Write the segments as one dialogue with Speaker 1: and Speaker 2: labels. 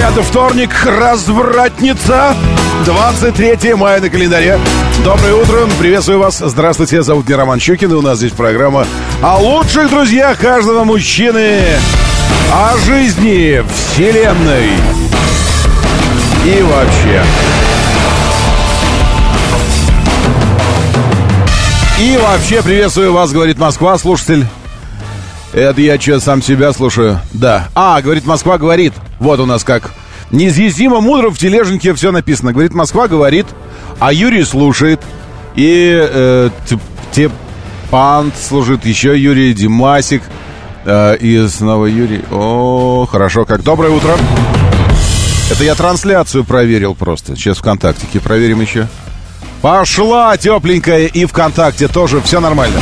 Speaker 1: Это вторник, развратница. 23 мая на календаре. Доброе утро, приветствую вас. Здравствуйте, зовут меня Роман Щукин, и у нас здесь программа о лучших друзьях каждого мужчины, о жизни, вселенной и вообще. И вообще приветствую вас, говорит Москва, слушатель. Это я что, сам себя слушаю? Да. А, говорит Москва, говорит. Вот у нас как. Неизъяснимо мудро в тележеньке все написано. Говорит Москва, говорит. А Юрий слушает. И э, Тепант служит. Еще Юрий Димасик. Э, и снова Юрий. О, хорошо, как. Доброе утро. Это я трансляцию проверил просто. Сейчас ВКонтактике проверим еще. Пошла тепленькая и ВКонтакте тоже все нормально.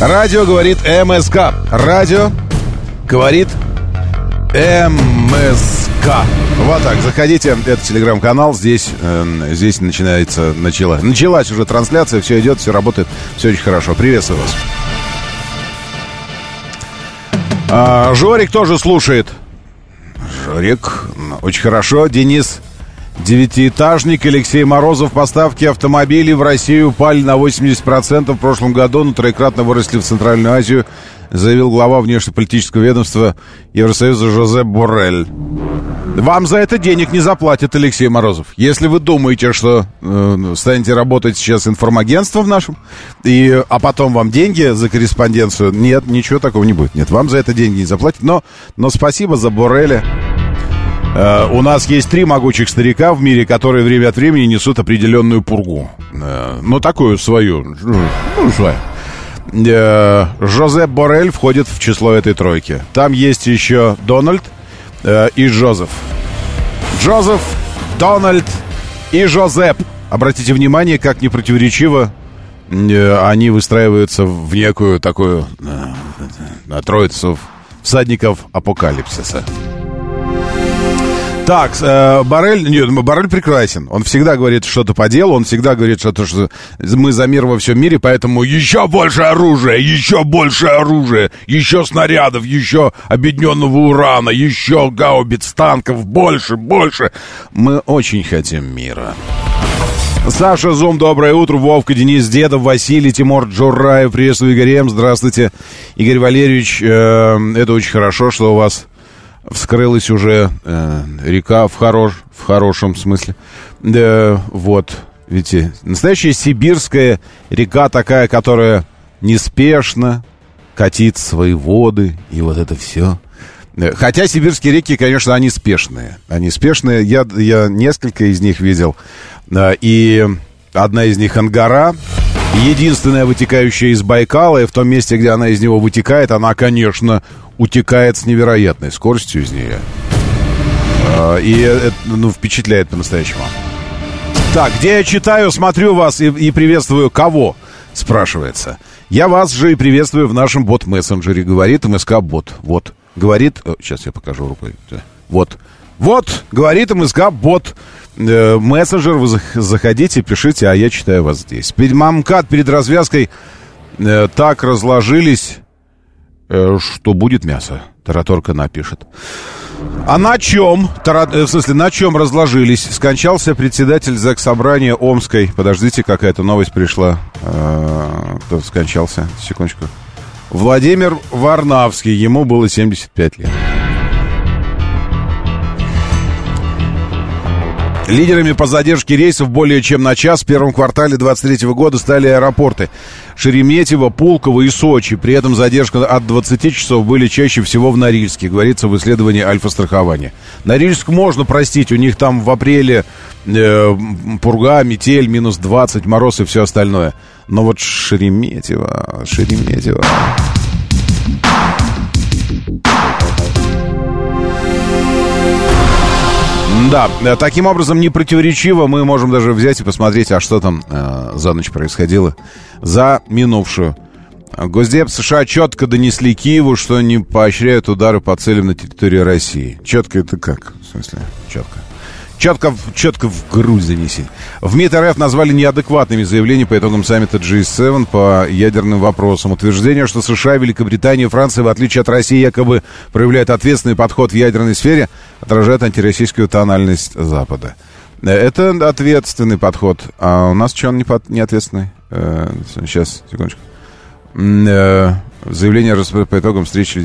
Speaker 1: Радио говорит МСК. Радио говорит МСК. Вот так, заходите, это телеграм-канал, здесь, э, здесь начинается, начала, началась уже трансляция, все идет, все работает, все очень хорошо. Приветствую вас. А, Жорик тоже слушает. Жорик, очень хорошо. Денис Девятиэтажник Алексей Морозов. Поставки автомобилей в Россию упали на 80% в прошлом году, но троекратно выросли в Центральную Азию, заявил глава внешнеполитического ведомства Евросоюза Жозе Боррель. Вам за это денег не заплатит Алексей Морозов. Если вы думаете, что э, станете работать сейчас информагентством нашим, и, а потом вам деньги за корреспонденцию, нет, ничего такого не будет. Нет, вам за это деньги не заплатят. Но, но спасибо за Борреля. Uh, у нас есть три могучих старика в мире, которые время от времени несут определенную пургу. Uh, ну, такую свою. Ну, свою. Uh, Жозеп Борель входит в число этой тройки. Там есть еще Дональд и Жозеф. Джозеф, Дональд и Жозеп. Обратите внимание, как непротиворечиво они выстраиваются в некую такую троицу всадников апокалипсиса. Так, э, Барель, нет, Барель прекрасен. Он всегда говорит что-то по делу, он всегда говорит что-то, что мы за мир во всем мире, поэтому еще больше оружия, еще больше оружия, еще снарядов, еще объединенного урана, еще гаубиц, танков, больше, больше. Мы очень хотим мира. Саша Зум, доброе утро. Вовка, Денис Дедов, Василий, Тимур Джураев. Приветствую, Игорь М. Здравствуйте. Игорь Валерьевич, э, это очень хорошо, что у вас вскрылась уже э, река в, хорош, в хорошем смысле. Да, вот, видите, настоящая сибирская река такая, которая неспешно катит свои воды, и вот это все. Хотя сибирские реки, конечно, они спешные. Они спешные. Я, я несколько из них видел. И одна из них Ангара. Единственная вытекающая из Байкала. И в том месте, где она из него вытекает, она, конечно, утекает с невероятной скоростью из нее. А, и это ну, впечатляет по-настоящему. Так, где я читаю, смотрю вас и, и приветствую кого? Спрашивается. Я вас же и приветствую в нашем бот-мессенджере. Говорит МСК-бот. Вот. Говорит... Сейчас я покажу рукой. Вот. Вот, говорит МСК-бот. Э, мессенджер, вы заходите, пишите, а я читаю вас здесь. Мамкат перед развязкой э, так разложились Э, что будет мясо. Тараторка напишет. А на чем, тара, э, в смысле, на чем разложились? Скончался председатель Заксобрания Омской. Подождите, какая-то новость пришла. А, кто скончался? Секундочку. Владимир Варнавский. Ему было 75 лет. Лидерами по задержке рейсов более чем на час в первом квартале 2023 года стали аэропорты Шереметьево, Пулково и Сочи. При этом задержка от 20 часов были чаще всего в Норильске, говорится в исследовании Альфа-страхования. Норильск можно простить, у них там в апреле э, пурга, метель, минус 20, мороз и все остальное. Но вот Шереметьево, Шереметьево... Да, э, таким образом, не противоречиво мы можем даже взять и посмотреть, а что там э, за ночь происходило за минувшую. Госдеп США четко донесли Киеву, что не поощряют удары по целям на территории России. Четко это как? В смысле, четко. Четко, четко в грудь занеси. В МИД РФ назвали неадекватными заявления по итогам саммита G7 по ядерным вопросам. Утверждение, что США, Великобритания и Франция, в отличие от России, якобы проявляют ответственный подход в ядерной сфере, отражает антироссийскую тональность Запада. Это ответственный подход. А у нас что, он не, под, не ответственный? Э, сейчас, секундочку. Э, заявление по итогам встречи.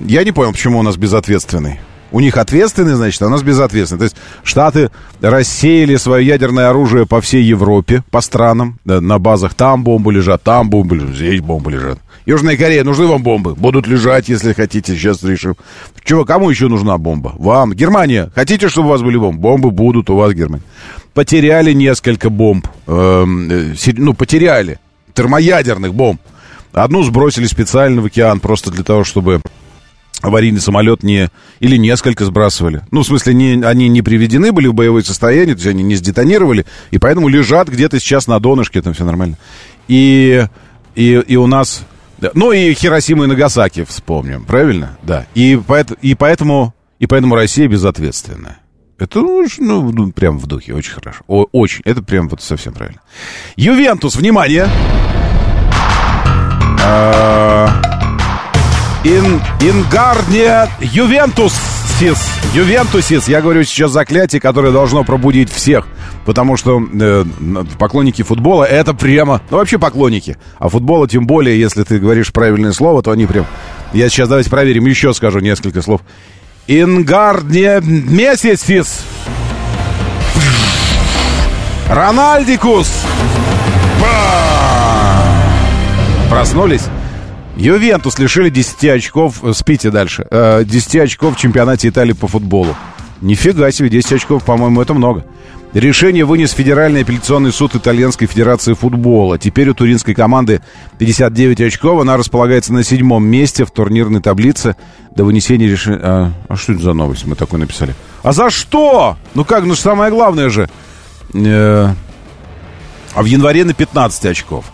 Speaker 1: Я не понял, почему у нас безответственный. У них ответственный, значит, а у нас безответственный. То есть Штаты рассеяли свое ядерное оружие по всей Европе, по странам, на базах. Там бомбы лежат, там бомбы лежат, здесь бомбы лежат. Южная Корея, нужны вам бомбы? Будут лежать, если хотите, сейчас решим. Чего, кому еще нужна бомба? Вам. Германия, хотите, чтобы у вас были бомбы? Бомбы будут у вас, Германия. Потеряли несколько бомб. Эм, э, ну, потеряли. Термоядерных бомб. Одну сбросили специально в океан, просто для того, чтобы аварийный самолет не... Или несколько сбрасывали. Ну, в смысле, не, они не приведены были в боевое состояние, то есть они не сдетонировали, и поэтому лежат где-то сейчас на донышке, там все нормально. И, и, и у нас... Ну, и Хиросима и Нагасаки вспомним, правильно? Да. И, и, поэтому, и поэтому Россия безответственная. Это, ну, ну, прям в духе, очень хорошо. О, очень, это прям вот совсем правильно. Ювентус, внимание! А Ин, Ингардния Ювентусис. Ювентусис. Я говорю сейчас заклятие, которое должно пробудить всех. Потому что э, поклонники футбола это прямо... Ну, вообще поклонники. А футбола, тем более, если ты говоришь правильное слово, то они прям... Я сейчас давайте проверим, еще скажу несколько слов. Ингардния Месяцис. Рональдикус. Проснулись? Ювентус лишили 10 очков, э, спите дальше, 10 э, очков в чемпионате Италии по футболу. Нифига себе, 10 очков, по-моему, это много. Решение вынес Федеральный апелляционный суд Итальянской Федерации футбола. Теперь у туринской команды 59 очков. Она располагается на седьмом месте в турнирной таблице до вынесения решения... А, а что это за новость? Мы такой написали. А за что? Ну как, ну самое главное же. Э, а в январе на 15 очков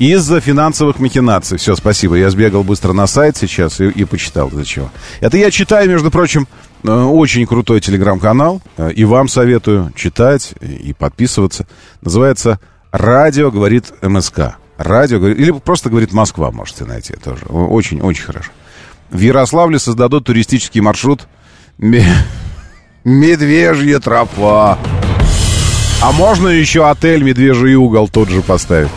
Speaker 1: из-за финансовых махинаций. Все, спасибо. Я сбегал быстро на сайт сейчас и, и почитал для чего. Это я читаю, между прочим, э, очень крутой телеграм-канал. Э, и вам советую читать и подписываться. Называется «Радио говорит МСК». Радио говорит... Или просто говорит Москва, можете найти тоже. Очень-очень хорошо. В Ярославле создадут туристический маршрут Медвежья тропа. А можно еще отель Медвежий угол тот же поставить?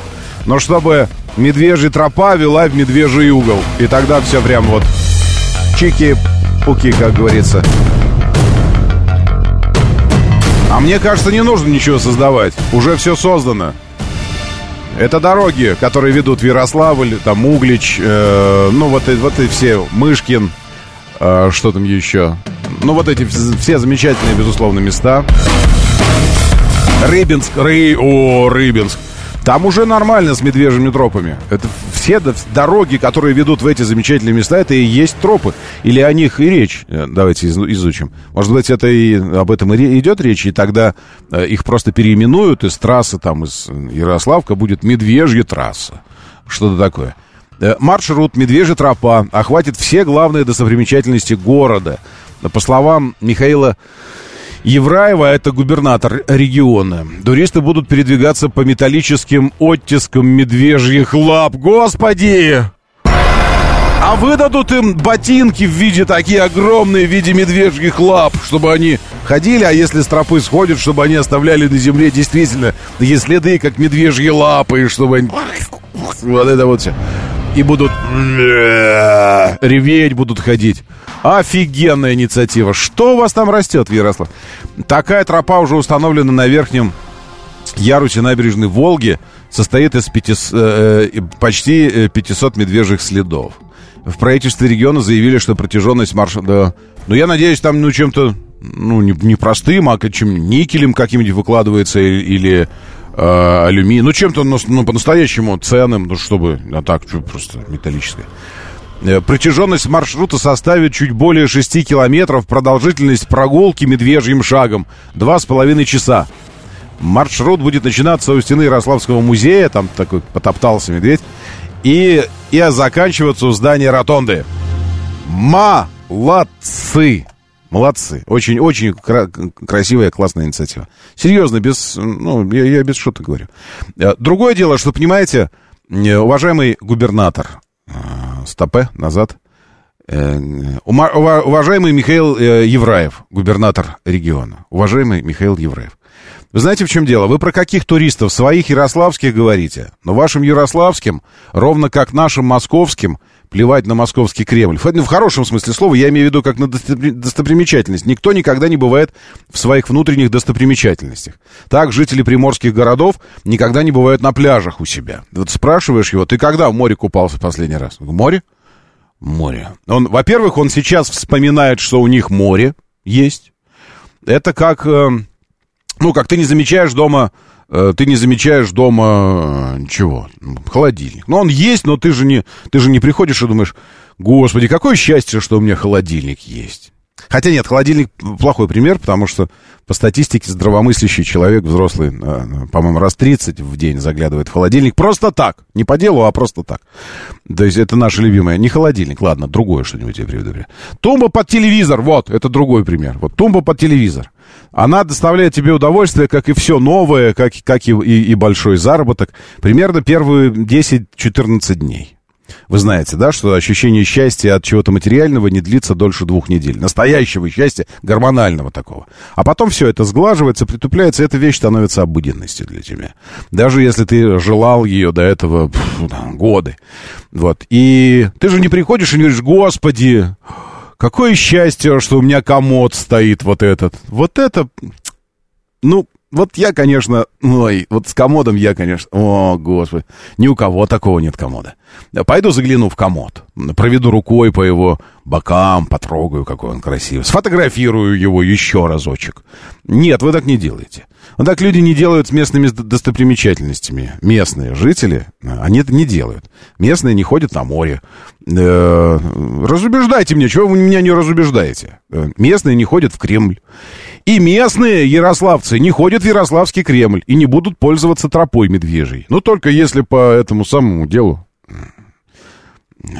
Speaker 1: Но чтобы медвежья тропа вела в медвежий угол. И тогда все прям вот чики-пуки, как говорится. А мне кажется, не нужно ничего создавать. Уже все создано. Это дороги, которые ведут в Ярославль, там Углич, э, ну вот, вот и все, Мышкин, э, что там еще. Ну вот эти все замечательные, безусловно, места. Рыбинск, Ры, о, Рыбинск. Там уже нормально с медвежьими тропами. Это все дороги, которые ведут в эти замечательные места, это и есть тропы. Или о них и речь. Э, давайте изучим. Может быть, это и об этом и идет речь, и тогда э, их просто переименуют из трассы, там, из Ярославка будет медвежья трасса. Что-то такое. Э, маршрут «Медвежья тропа» охватит все главные достопримечательности города. По словам Михаила Евраева — это губернатор региона. Туристы будут передвигаться по металлическим оттискам медвежьих лап. Господи! А выдадут им ботинки в виде такие огромные, в виде медвежьих лап, чтобы они ходили, а если с тропы сходят, чтобы они оставляли на земле действительно такие следы, как медвежьи лапы, и чтобы они... Вот это вот все. И будут реветь, будут ходить. Офигенная инициатива. Что у вас там растет, Ярослав? Такая тропа уже установлена на верхнем ярусе набережной Волги. Состоит из 500, э, э, почти 500 медвежьих следов. В правительстве региона заявили, что протяженность маршрута... Ну, я надеюсь, там, ну, чем-то, ну, не, не простым, а чем никелем каким-нибудь выкладывается или э, алюминий. Ну, чем-то, ну, по-настоящему ценным, ну, чтобы... А так, просто металлическое. Э, Протяженность маршрута составит чуть более 6 километров, продолжительность прогулки медвежьим шагом 2,5 часа. Маршрут будет начинаться у стены Ярославского музея, там такой потоптался медведь, и, и заканчиваться у здания Ротонды. Молодцы! Молодцы. Очень-очень кра- красивая, классная инициатива. Серьезно, без, ну, я, я без шуток говорю. Э, Другое дело, что, понимаете, э, уважаемый губернатор, э, стопе, назад, уважаемый Михаил Евраев, губернатор региона, уважаемый Михаил Евраев, вы знаете, в чем дело? Вы про каких туристов? Своих ярославских говорите. Но вашим ярославским, ровно как нашим московским, плевать на московский Кремль. В, в хорошем смысле слова, я имею в виду как на достопри- достопримечательность. Никто никогда не бывает в своих внутренних достопримечательностях. Так жители приморских городов никогда не бывают на пляжах у себя. Вот спрашиваешь его, ты когда в море купался в последний раз? В море? Море. Он, во-первых, он сейчас вспоминает, что у них море есть. Это как, э, ну, как ты не замечаешь дома, э, ты не замечаешь дома э, чего? Холодильник. Ну, он есть, но ты же не, ты же не приходишь и думаешь, господи, какое счастье, что у меня холодильник есть. Хотя нет, холодильник плохой пример, потому что по статистике здравомыслящий человек, взрослый, э, по-моему, раз 30 в день заглядывает в холодильник просто так. Не по делу, а просто так. То есть это наше любимое. Не холодильник, ладно, другое что-нибудь я приведу. Тумба под телевизор, вот, это другой пример. Вот тумба под телевизор. Она доставляет тебе удовольствие, как и все новое, как, как и, и, и большой заработок, примерно первые 10-14 дней. Вы знаете, да, что ощущение счастья от чего-то материального не длится дольше двух недель. Настоящего счастья, гормонального такого. А потом все это сглаживается, притупляется, и эта вещь становится обыденностью для тебя. Даже если ты желал ее до этого пф, там, годы. Вот. И ты же не приходишь и не говоришь, господи, какое счастье, что у меня комод стоит вот этот. Вот это, ну, вот я, конечно, ой, вот с комодом я, конечно, о, господи, ни у кого такого нет комода. Пойду загляну в комод, проведу рукой по его бокам, потрогаю, какой он красивый, сфотографирую его еще разочек. Нет, вы так не делаете. Вот так люди не делают с местными достопримечательностями. Местные жители, они это не делают. Местные не ходят на море. Э, разубеждайте меня, чего вы меня не разубеждаете? Э, местные не ходят в Кремль. И местные ярославцы не ходят в Ярославский Кремль и не будут пользоваться тропой медвежьей. Ну, только если по этому самому делу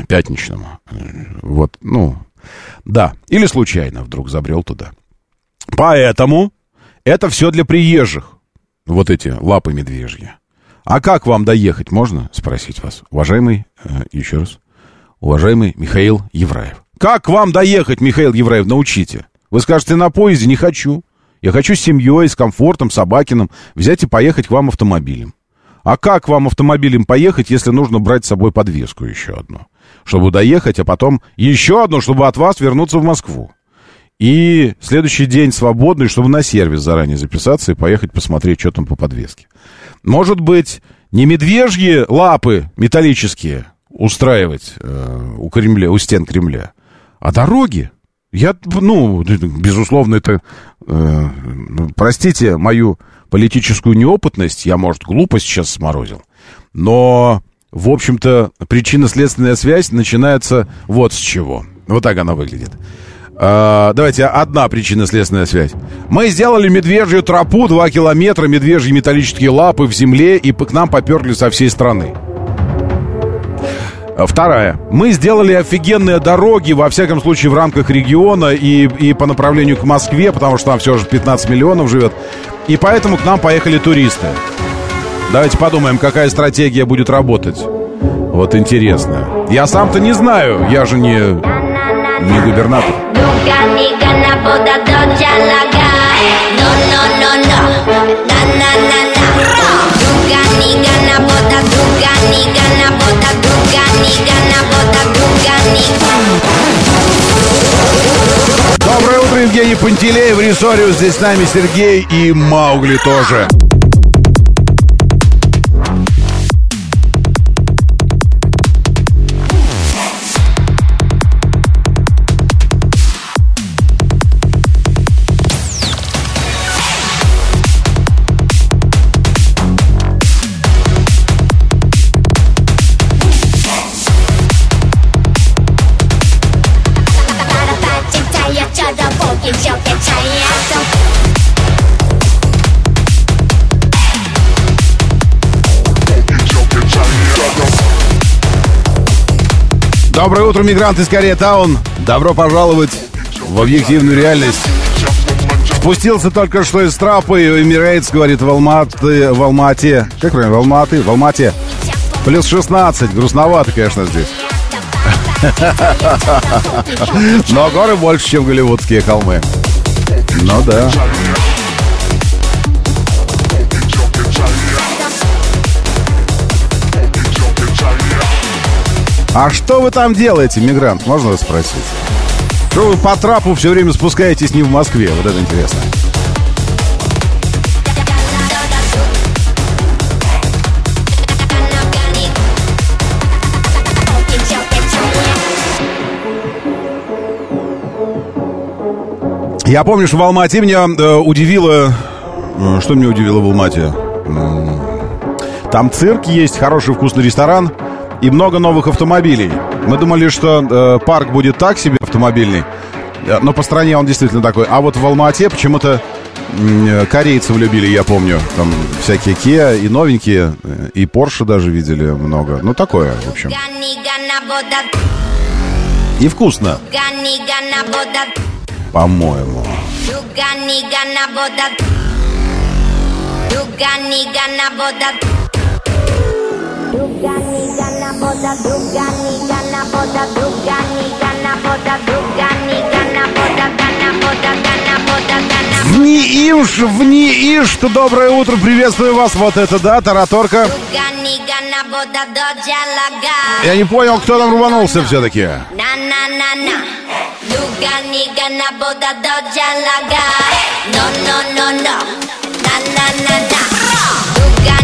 Speaker 1: пятничному. Вот, ну, да. Или случайно вдруг забрел туда. Поэтому это все для приезжих. Вот эти лапы медвежьи. А как вам доехать, можно спросить вас? Уважаемый, э, еще раз, уважаемый Михаил Евраев. Как вам доехать, Михаил Евраев, научите? Вы скажете, на поезде не хочу. Я хочу с семьей, с комфортом, собакиным взять и поехать к вам автомобилем. А как вам автомобилем поехать, если нужно брать с собой подвеску еще одну? Чтобы доехать, а потом еще одну, чтобы от вас вернуться в Москву. И следующий день свободный, чтобы на сервис заранее записаться и поехать посмотреть, что там по подвеске. Может быть, не медвежьи лапы металлические устраивать э, у Кремля, у стен Кремля, а дороги. Я, ну, безусловно, это, э, простите мою политическую неопытность, я, может, глупость сейчас сморозил, но, в общем-то, причинно-следственная связь начинается вот с чего. Вот так она выглядит. А, давайте, одна причинно-следственная связь. Мы сделали медвежью тропу, 2 километра, медвежьи металлические лапы в земле, и к нам поперли со всей страны. Вторая. Мы сделали офигенные дороги, во всяком случае, в рамках региона и, и по направлению к Москве, потому что там все же 15 миллионов живет. И поэтому к нам поехали туристы. Давайте подумаем, какая стратегия будет работать. Вот интересно. Я сам-то не знаю, я же не, не губернатор. Доброе утро, Евгений Пантелеев, Рисориус, здесь с нами Сергей и Маугли тоже. Доброе утро, мигранты из Корея Таун. Добро пожаловать в объективную реальность. Спустился только что из трапа, и Emirates говорит в Алматы, в Алмате. Как правильно? В Алматы, в Алмате. Плюс 16. Грустновато, конечно, здесь. Но горы больше, чем голливудские холмы. Ну да. А что вы там делаете, мигрант? Можно вас спросить? Что вы по трапу все время спускаетесь не в Москве? Вот это интересно. Я помню, что в Алмате меня э, удивило... Э, что меня удивило в Алмате? Там цирк есть, хороший вкусный ресторан и много новых автомобилей. Мы думали, что э, парк будет так себе автомобильный, э, но по стране он действительно такой. А вот в Алмате почему-то э, корейцы влюбили, я помню. Там всякие Kia и новенькие, э, и Porsche даже видели много. Ну, такое, в общем. И вкусно. По-моему. Вни Иш, вни Иш, доброе утро, приветствую вас, вот это да, Тараторка. Я не понял, кто там рванулся все-таки. No, no, no, no. Na, na, na, na.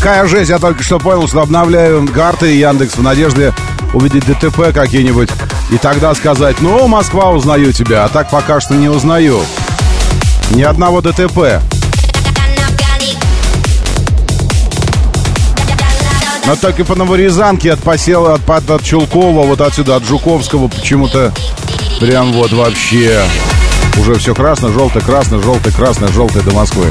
Speaker 1: Какая жесть, я только что понял, что обновляю карты Яндекс в надежде увидеть ДТП какие-нибудь. И тогда сказать, ну, Москва, узнаю тебя. А так пока что не узнаю. Ни одного ДТП. Но только по Новорязанке от посела, от, от, от Чулкова, вот отсюда, от Жуковского почему-то прям вот вообще уже все красно, желтое, красно, желтое, красно, желтое до Москвы.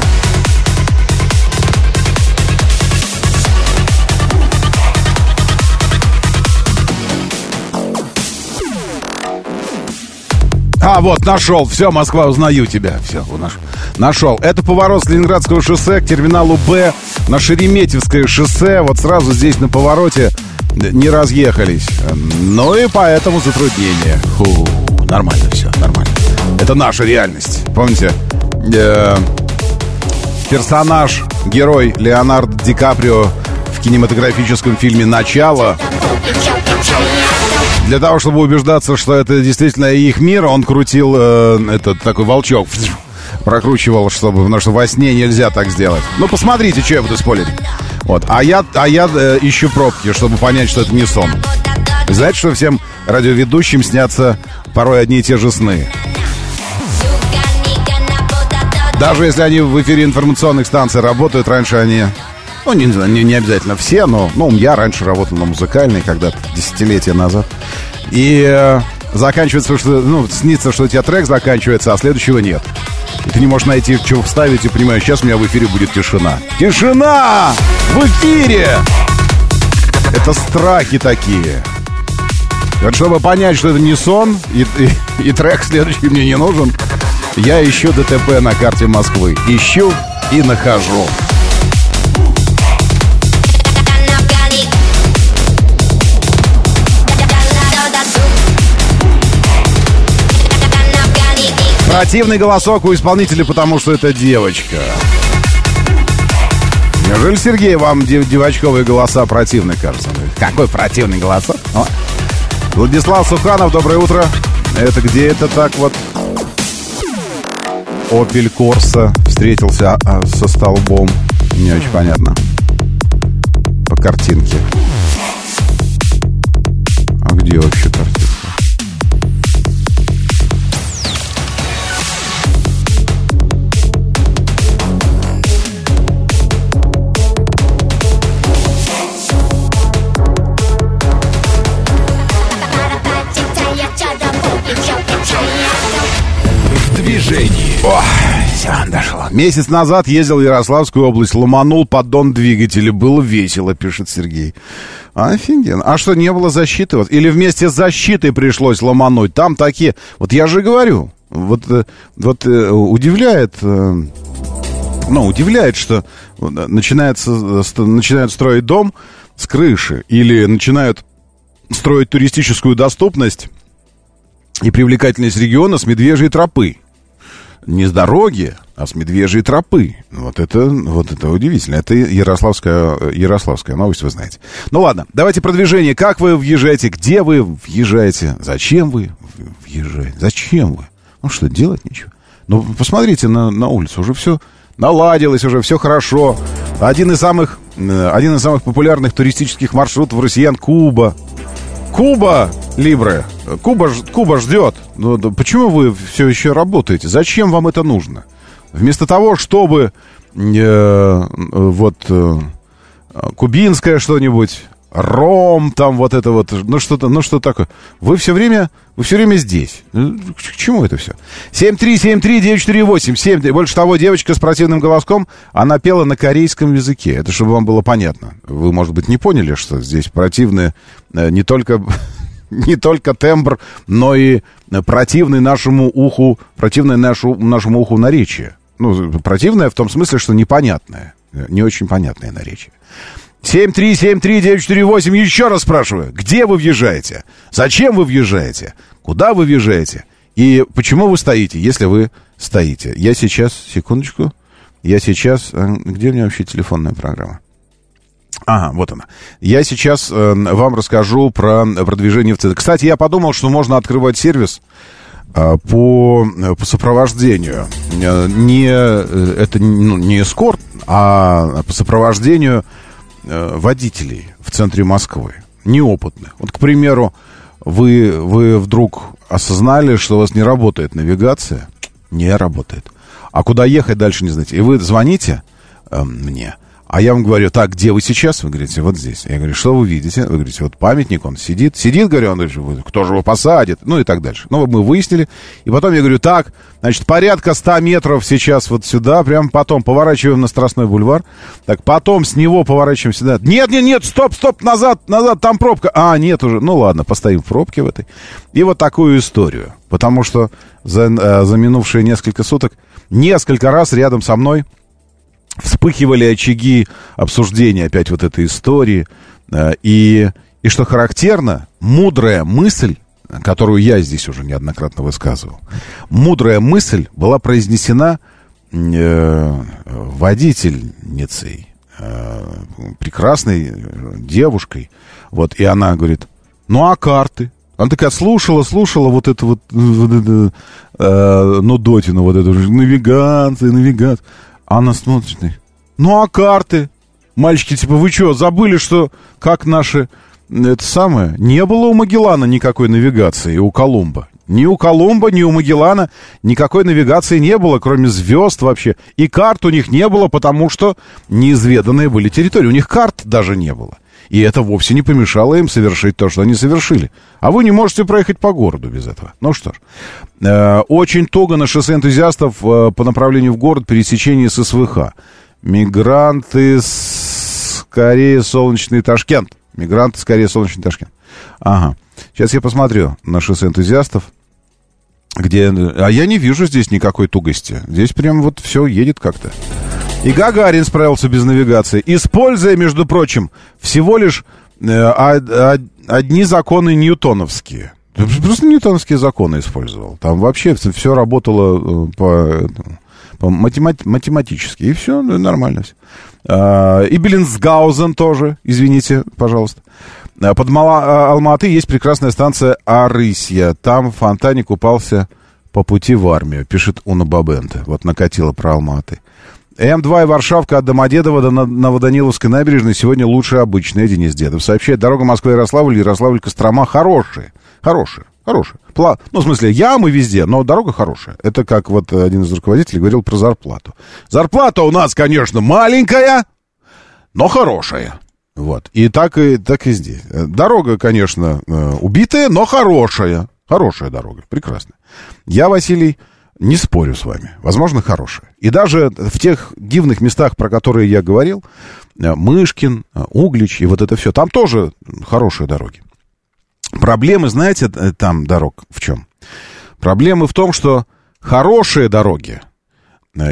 Speaker 1: А, вот, нашел. Все, Москва, узнаю тебя. Все, наш... нашел. Это поворот с Ленинградского шоссе к терминалу Б на Шереметьевское шоссе. Вот сразу здесь на повороте не разъехались. Ну и поэтому затруднение. Фу, нормально все, нормально. Это наша реальность. Помните? Э, персонаж, герой Леонардо Ди Каприо в кинематографическом фильме «Начало» Для того, чтобы убеждаться, что это действительно их мир, он крутил э, этот такой волчок, прокручивал, чтобы, потому что во сне нельзя так сделать. Ну, посмотрите, что я буду спорить. Вот. А я, а я э, ищу пробки, чтобы понять, что это не сон. Знаете, что всем радиоведущим снятся порой одни и те же сны. Даже если они в эфире информационных станций работают, раньше они ну, не, не, не обязательно все, но ну, я раньше работал на музыкальной когда-то, десятилетия назад. И э, заканчивается, что, ну, снится, что у тебя трек заканчивается, а следующего нет. И ты не можешь найти, что вставить, и понимаешь, сейчас у меня в эфире будет тишина. Тишина! В эфире! Это страхи такие. Вот чтобы понять, что это не сон, и, и, и трек следующий мне не нужен, я ищу ДТП на карте Москвы. Ищу и нахожу. Противный голосок у исполнителя, потому что это девочка. Неужели, Сергей, вам дев девочковые голоса противны, кажется? Какой противный голосок? О. Владислав Суханов, доброе утро. Это где это так вот? Опель Корса встретился а, со столбом. Не очень понятно. По картинке. А где вообще картинка? Все, дошло. Месяц назад ездил в Ярославскую область, ломанул поддон двигателя. Было весело, пишет Сергей. Офигенно. А что, не было защиты? Вот? Или вместе с защитой пришлось ломануть? Там такие... Вот я же говорю, вот, э, вот э, удивляет... Э, ну, удивляет, что начинается, начинают строить дом с крыши или начинают строить туристическую доступность и привлекательность региона с медвежьей тропы не с дороги, а с медвежьей тропы. Вот это, вот это удивительно. Это Ярославская, Ярославская новость, вы знаете. Ну ладно, давайте продвижение. Как вы въезжаете? Где вы въезжаете? Зачем вы въезжаете? Зачем вы? Ну что, делать нечего. Ну, посмотрите на, на улицу, уже все наладилось, уже все хорошо. Один из самых, э, один из самых популярных туристических маршрутов россиян Куба. Куба, Либре, Куба, Куба ждет. Ну, почему вы все еще работаете? Зачем вам это нужно? Вместо того, чтобы э, вот э, кубинское что-нибудь, ром, там вот это вот, ну что-то, ну что такое. Вы все время, вы все время здесь. Ну, к чему это все? 7373948, 7, больше того, девочка с противным голоском, она пела на корейском языке. Это чтобы вам было понятно. Вы, может быть, не поняли, что здесь противные э, не только не только тембр, но и противный нашему уху, противное нашу, нашему уху наречие. Ну, противное в том смысле, что непонятное, не очень понятное наречие. 7373948, еще раз спрашиваю, где вы въезжаете? Зачем вы въезжаете? Куда вы въезжаете? И почему вы стоите, если вы стоите? Я сейчас, секундочку, я сейчас... А, где у меня вообще телефонная программа? Ага, вот она. Я сейчас э, вам расскажу про продвижение в ЦД. Кстати, я подумал, что можно открывать сервис э, по, по сопровождению. Э, не, э, это ну, не эскорт, а по сопровождению э, водителей в центре Москвы. Неопытных. Вот, к примеру, вы, вы вдруг осознали, что у вас не работает навигация. Не работает. А куда ехать дальше не знаете. И вы звоните э, мне. А я вам говорю, так, где вы сейчас? Вы говорите, вот здесь. Я говорю, что вы видите? Вы говорите, вот памятник, он сидит. Сидит, говорю, он говорит, кто же его посадит? Ну и так дальше. Ну, мы выяснили. И потом я говорю, так, значит, порядка 100 метров сейчас вот сюда, прям потом поворачиваем на Страстной бульвар. Так, потом с него поворачиваем сюда. Нет, нет, нет, стоп, стоп, назад, назад, там пробка. А, нет уже. Ну ладно, постоим в пробке в этой. И вот такую историю. Потому что за, э, за минувшие несколько суток несколько раз рядом со мной вспыхивали очаги обсуждения опять вот этой истории. Э, и, и что характерно, мудрая мысль, которую я здесь уже неоднократно высказывал, мудрая мысль была произнесена э, водительницей, э, прекрасной девушкой. Вот, и она говорит, ну а карты? Она такая слушала, слушала вот это вот, вот это, э, ну, дотину, вот эту навигация, навигация. Она смотрит, ну а карты? Мальчики, типа, вы что, забыли, что как наши... Это самое, не было у Магеллана никакой навигации, у Колумба. Ни у Колумба, ни у Магеллана никакой навигации не было, кроме звезд вообще. И карт у них не было, потому что неизведанные были территории. У них карт даже не было. И это вовсе не помешало им совершить то, что они совершили. А вы не можете проехать по городу без этого. Ну что ж. Э, очень туго на шоссе энтузиастов э, по направлению в город пересечение с СВХ. Мигранты скорее солнечный Ташкент. Мигранты скорее солнечный Ташкент. Ага. Сейчас я посмотрю на шоссе энтузиастов. Где... А я не вижу здесь никакой тугости. Здесь прям вот все едет как-то. И Гагарин справился без навигации, используя, между прочим, всего лишь э, одни законы ньютоновские. Просто ньютоновские законы использовал. Там вообще все работало э, по, по математи математически. И все, ну, нормально все. А, и Беллинсгаузен тоже, извините, пожалуйста. Э, под Мала, э, Алматы есть прекрасная станция Арысья. Там в фонтане купался по пути в армию, пишет Уна Бабенте. Вот накатила про Алматы. М2 и Варшавка от Домодедова до Новоданиловской набережной сегодня лучше обычной, Денис Дедов. Сообщает, дорога Москва-Ярославль, Ярославль-Кострома хорошие. Хорошие. Хорошие. Пла... Ну, в смысле, ямы везде, но дорога хорошая. Это как вот один из руководителей говорил про зарплату. Зарплата у нас, конечно, маленькая, но хорошая. Вот. И так и, так и здесь. Дорога, конечно, э, убитая, но хорошая. Хорошая дорога. Прекрасно. Я, Василий, не спорю с вами. Возможно, хорошая. И даже в тех дивных местах, про которые я говорил, э, Мышкин, э, Углич и вот это все, там тоже хорошие дороги. Проблемы, знаете, там дорог в чем? Проблемы в том, что хорошие дороги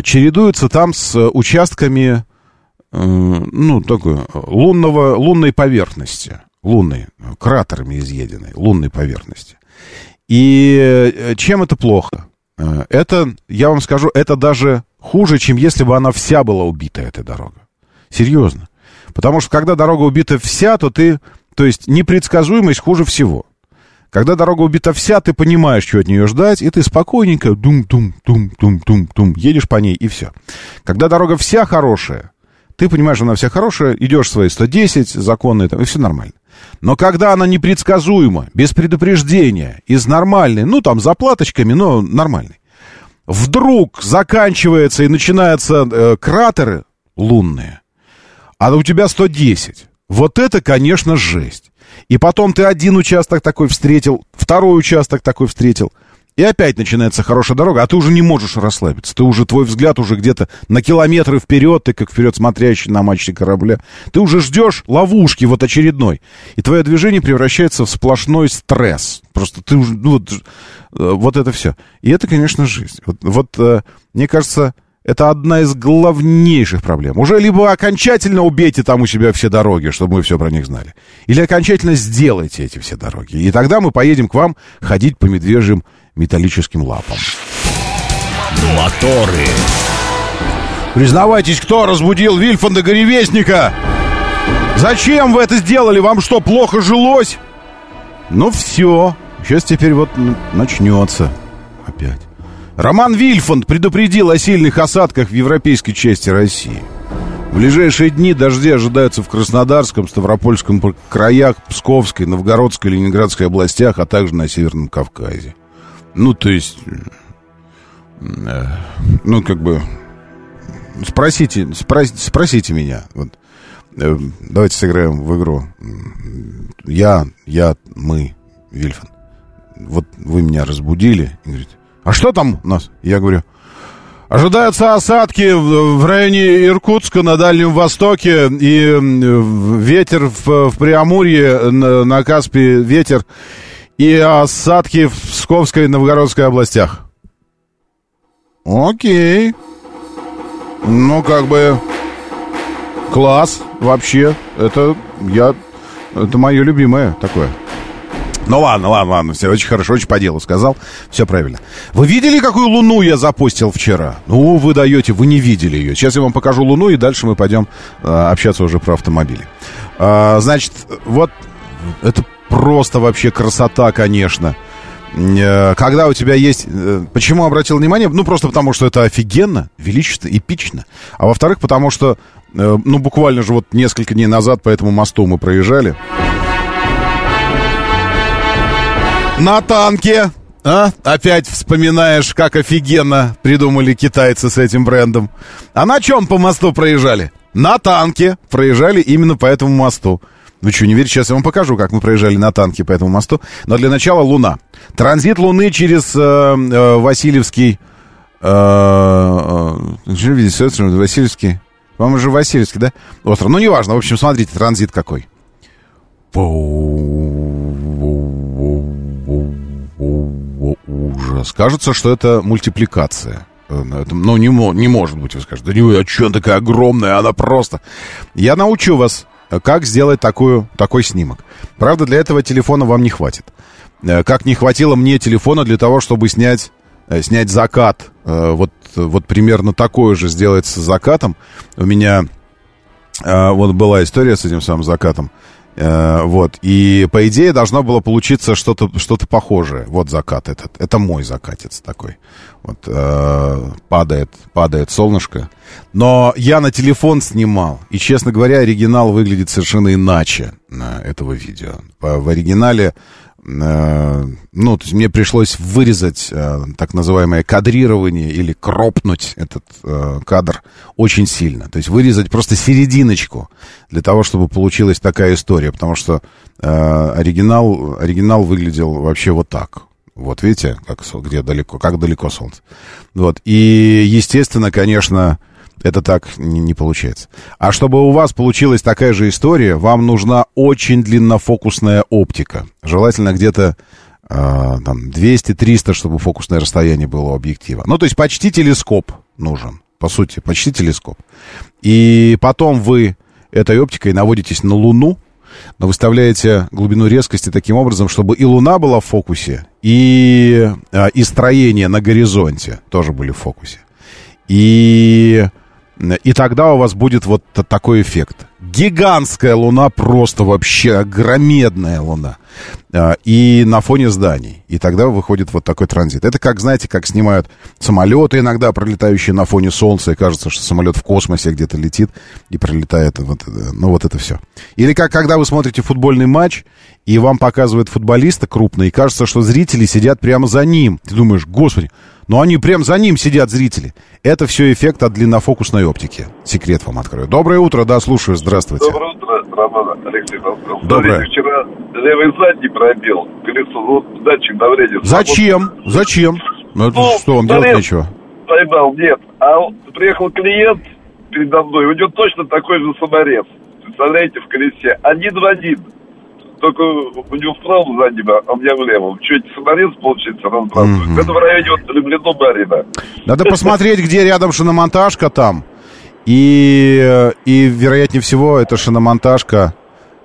Speaker 1: чередуются там с участками Э, ну, такой, лунного, лунной поверхности, лунной, кратерами изъеденной, лунной поверхности. И э, чем это плохо? Э, это, я вам скажу, это даже хуже, чем если бы она вся была убита, эта дорога. Серьезно. Потому что когда дорога убита вся, то ты, то есть непредсказуемость хуже всего. Когда дорога убита вся, ты понимаешь, что от нее ждать, и ты спокойненько дум-дум-дум-дум-дум-дум едешь по ней, и все. Когда дорога вся хорошая, ты понимаешь, она вся хорошая, идешь свои 110, законные, там, и все нормально. Но когда она непредсказуема, без предупреждения, из нормальной, ну, там, заплаточками, но нормальной, вдруг заканчивается и начинаются э, кратеры лунные, а у тебя 110. Вот это, конечно, жесть. И потом ты один участок такой встретил, второй участок такой встретил – и опять начинается хорошая дорога, а ты уже не можешь расслабиться. Ты уже, твой взгляд уже где-то на километры вперед, ты как вперед смотрящий на мачте корабля. Ты уже ждешь ловушки вот очередной. И твое движение превращается в сплошной стресс. Просто ты уже, ну, вот, э, вот это все. И это, конечно, жизнь. Вот, вот э, мне кажется, это одна из главнейших проблем. Уже либо окончательно убейте там у себя все дороги, чтобы мы все про них знали. Или окончательно сделайте эти все дороги. И тогда мы поедем к вам ходить по медвежьим металлическим лапам.
Speaker 2: Моторы.
Speaker 1: Признавайтесь, кто разбудил Вильфанда Горевестника? Зачем вы это сделали? Вам что, плохо жилось? Ну все, сейчас теперь вот начнется опять. Роман Вильфанд предупредил о сильных осадках в европейской части России. В ближайшие дни дожди ожидаются в Краснодарском, Ставропольском краях, Псковской, Новгородской, Ленинградской областях, а также на Северном Кавказе. Ну, то есть, э, ну, как бы, спросите, спрос, спросите меня. Вот, э, давайте сыграем в игру. Я, я, мы, Вильфан. Вот вы меня разбудили и говорите, а что там у нас? Я говорю, Ожидаются осадки в районе Иркутска на Дальнем Востоке и ветер в, в Преамурье, на, на Каспии ветер и осадки в Псковской и Новгородской областях. Окей. Ну, как бы... Класс, вообще. Это я... Это мое любимое такое. Ну ладно, ладно, ладно, все очень хорошо, очень по делу сказал. Все правильно. Вы видели, какую луну я запустил вчера? Ну, вы даете, вы не видели ее. Сейчас я вам покажу луну, и дальше мы пойдем э, общаться уже про автомобили. Э, значит, вот это просто вообще красота, конечно. Э, когда у тебя есть... Э, почему обратил внимание? Ну, просто потому, что это офигенно, величественно, эпично. А во-вторых, потому что, э, ну, буквально же вот несколько дней назад по этому мосту мы проезжали. На танке! А? Опять вспоминаешь, как офигенно придумали китайцы с этим брендом. А на чем по мосту проезжали? На танке проезжали именно по этому мосту. Вы что, не верите? Сейчас я вам покажу, как мы проезжали на танке по этому мосту. Но для начала Луна. Транзит Луны через э, э, Васильевский... Э, э, Васильевский... По-моему, же Васильевский, да? Остров. Ну, неважно. В общем, смотрите, транзит какой. Ужас. Кажется, что это мультипликация. Э, ну, не, не может быть, вы скажете. Да а что она такая огромная? Она просто... Я научу вас как сделать такую, такой снимок. Правда, для этого телефона вам не хватит. Э, как не хватило мне телефона для того, чтобы снять, э, снять закат. Э, вот, вот примерно такое же сделается с закатом. У меня вот была история с этим самым закатом. Э, вот. И, по идее, должно было получиться что-то что похожее. Вот закат этот. Это мой закатец такой. Вот э, падает, падает солнышко. Но я на телефон снимал. И, честно говоря, оригинал выглядит совершенно иначе на этого видео. В оригинале ну, то есть мне пришлось вырезать э, так называемое кадрирование или кропнуть этот э, кадр очень сильно. То есть вырезать просто серединочку для того, чтобы получилась такая история. Потому что оригинал, оригинал выглядел вообще вот так. Вот видите, как, где далеко, как далеко солнце. Вот. И, естественно, конечно, это так не, не получается. А чтобы у вас получилась такая же история, вам нужна очень длиннофокусная оптика. Желательно где-то э, там 200-300, чтобы фокусное расстояние было у объектива. Ну, то есть почти телескоп нужен. По сути, почти телескоп. И потом вы этой оптикой наводитесь на Луну, но выставляете глубину резкости таким образом, чтобы и Луна была в фокусе, и, э, и строение на горизонте тоже были в фокусе. И и тогда у вас будет вот такой эффект. Гигантская луна, просто вообще огромедная луна. А, и на фоне зданий. И тогда выходит вот такой транзит. Это как, знаете, как снимают самолеты иногда, пролетающие на фоне солнца, и кажется, что самолет в космосе где-то летит и пролетает. Вот, ну, вот это все. Или как когда вы смотрите футбольный матч, и вам показывают футболиста крупный, и кажется, что зрители сидят прямо за ним. Ты думаешь, господи, но они прям за ним сидят, зрители. Это все эффект от длиннофокусной оптики. Секрет вам открою. Доброе утро, да, слушаю, здравствуйте.
Speaker 3: Доброе утро, Роман Алексей.
Speaker 1: Доброе.
Speaker 3: Смотрите, вчера левый задний пробил колесо, ну, датчик давления.
Speaker 1: Зачем? Зачем? Ну, это
Speaker 3: ну,
Speaker 1: что, вам делать нечего?
Speaker 3: Поймал, нет. А приехал клиент передо мной, у него точно такой же саморез. Представляете, в колесе. Один в один только у него в правом заднем, а у меня в левом. Что, эти саморез, получается, разбрасывают? Mm-hmm. Это в районе вот Люблено Барина.
Speaker 1: Надо посмотреть, где рядом шиномонтажка там. И, и, вероятнее всего, эта шиномонтажка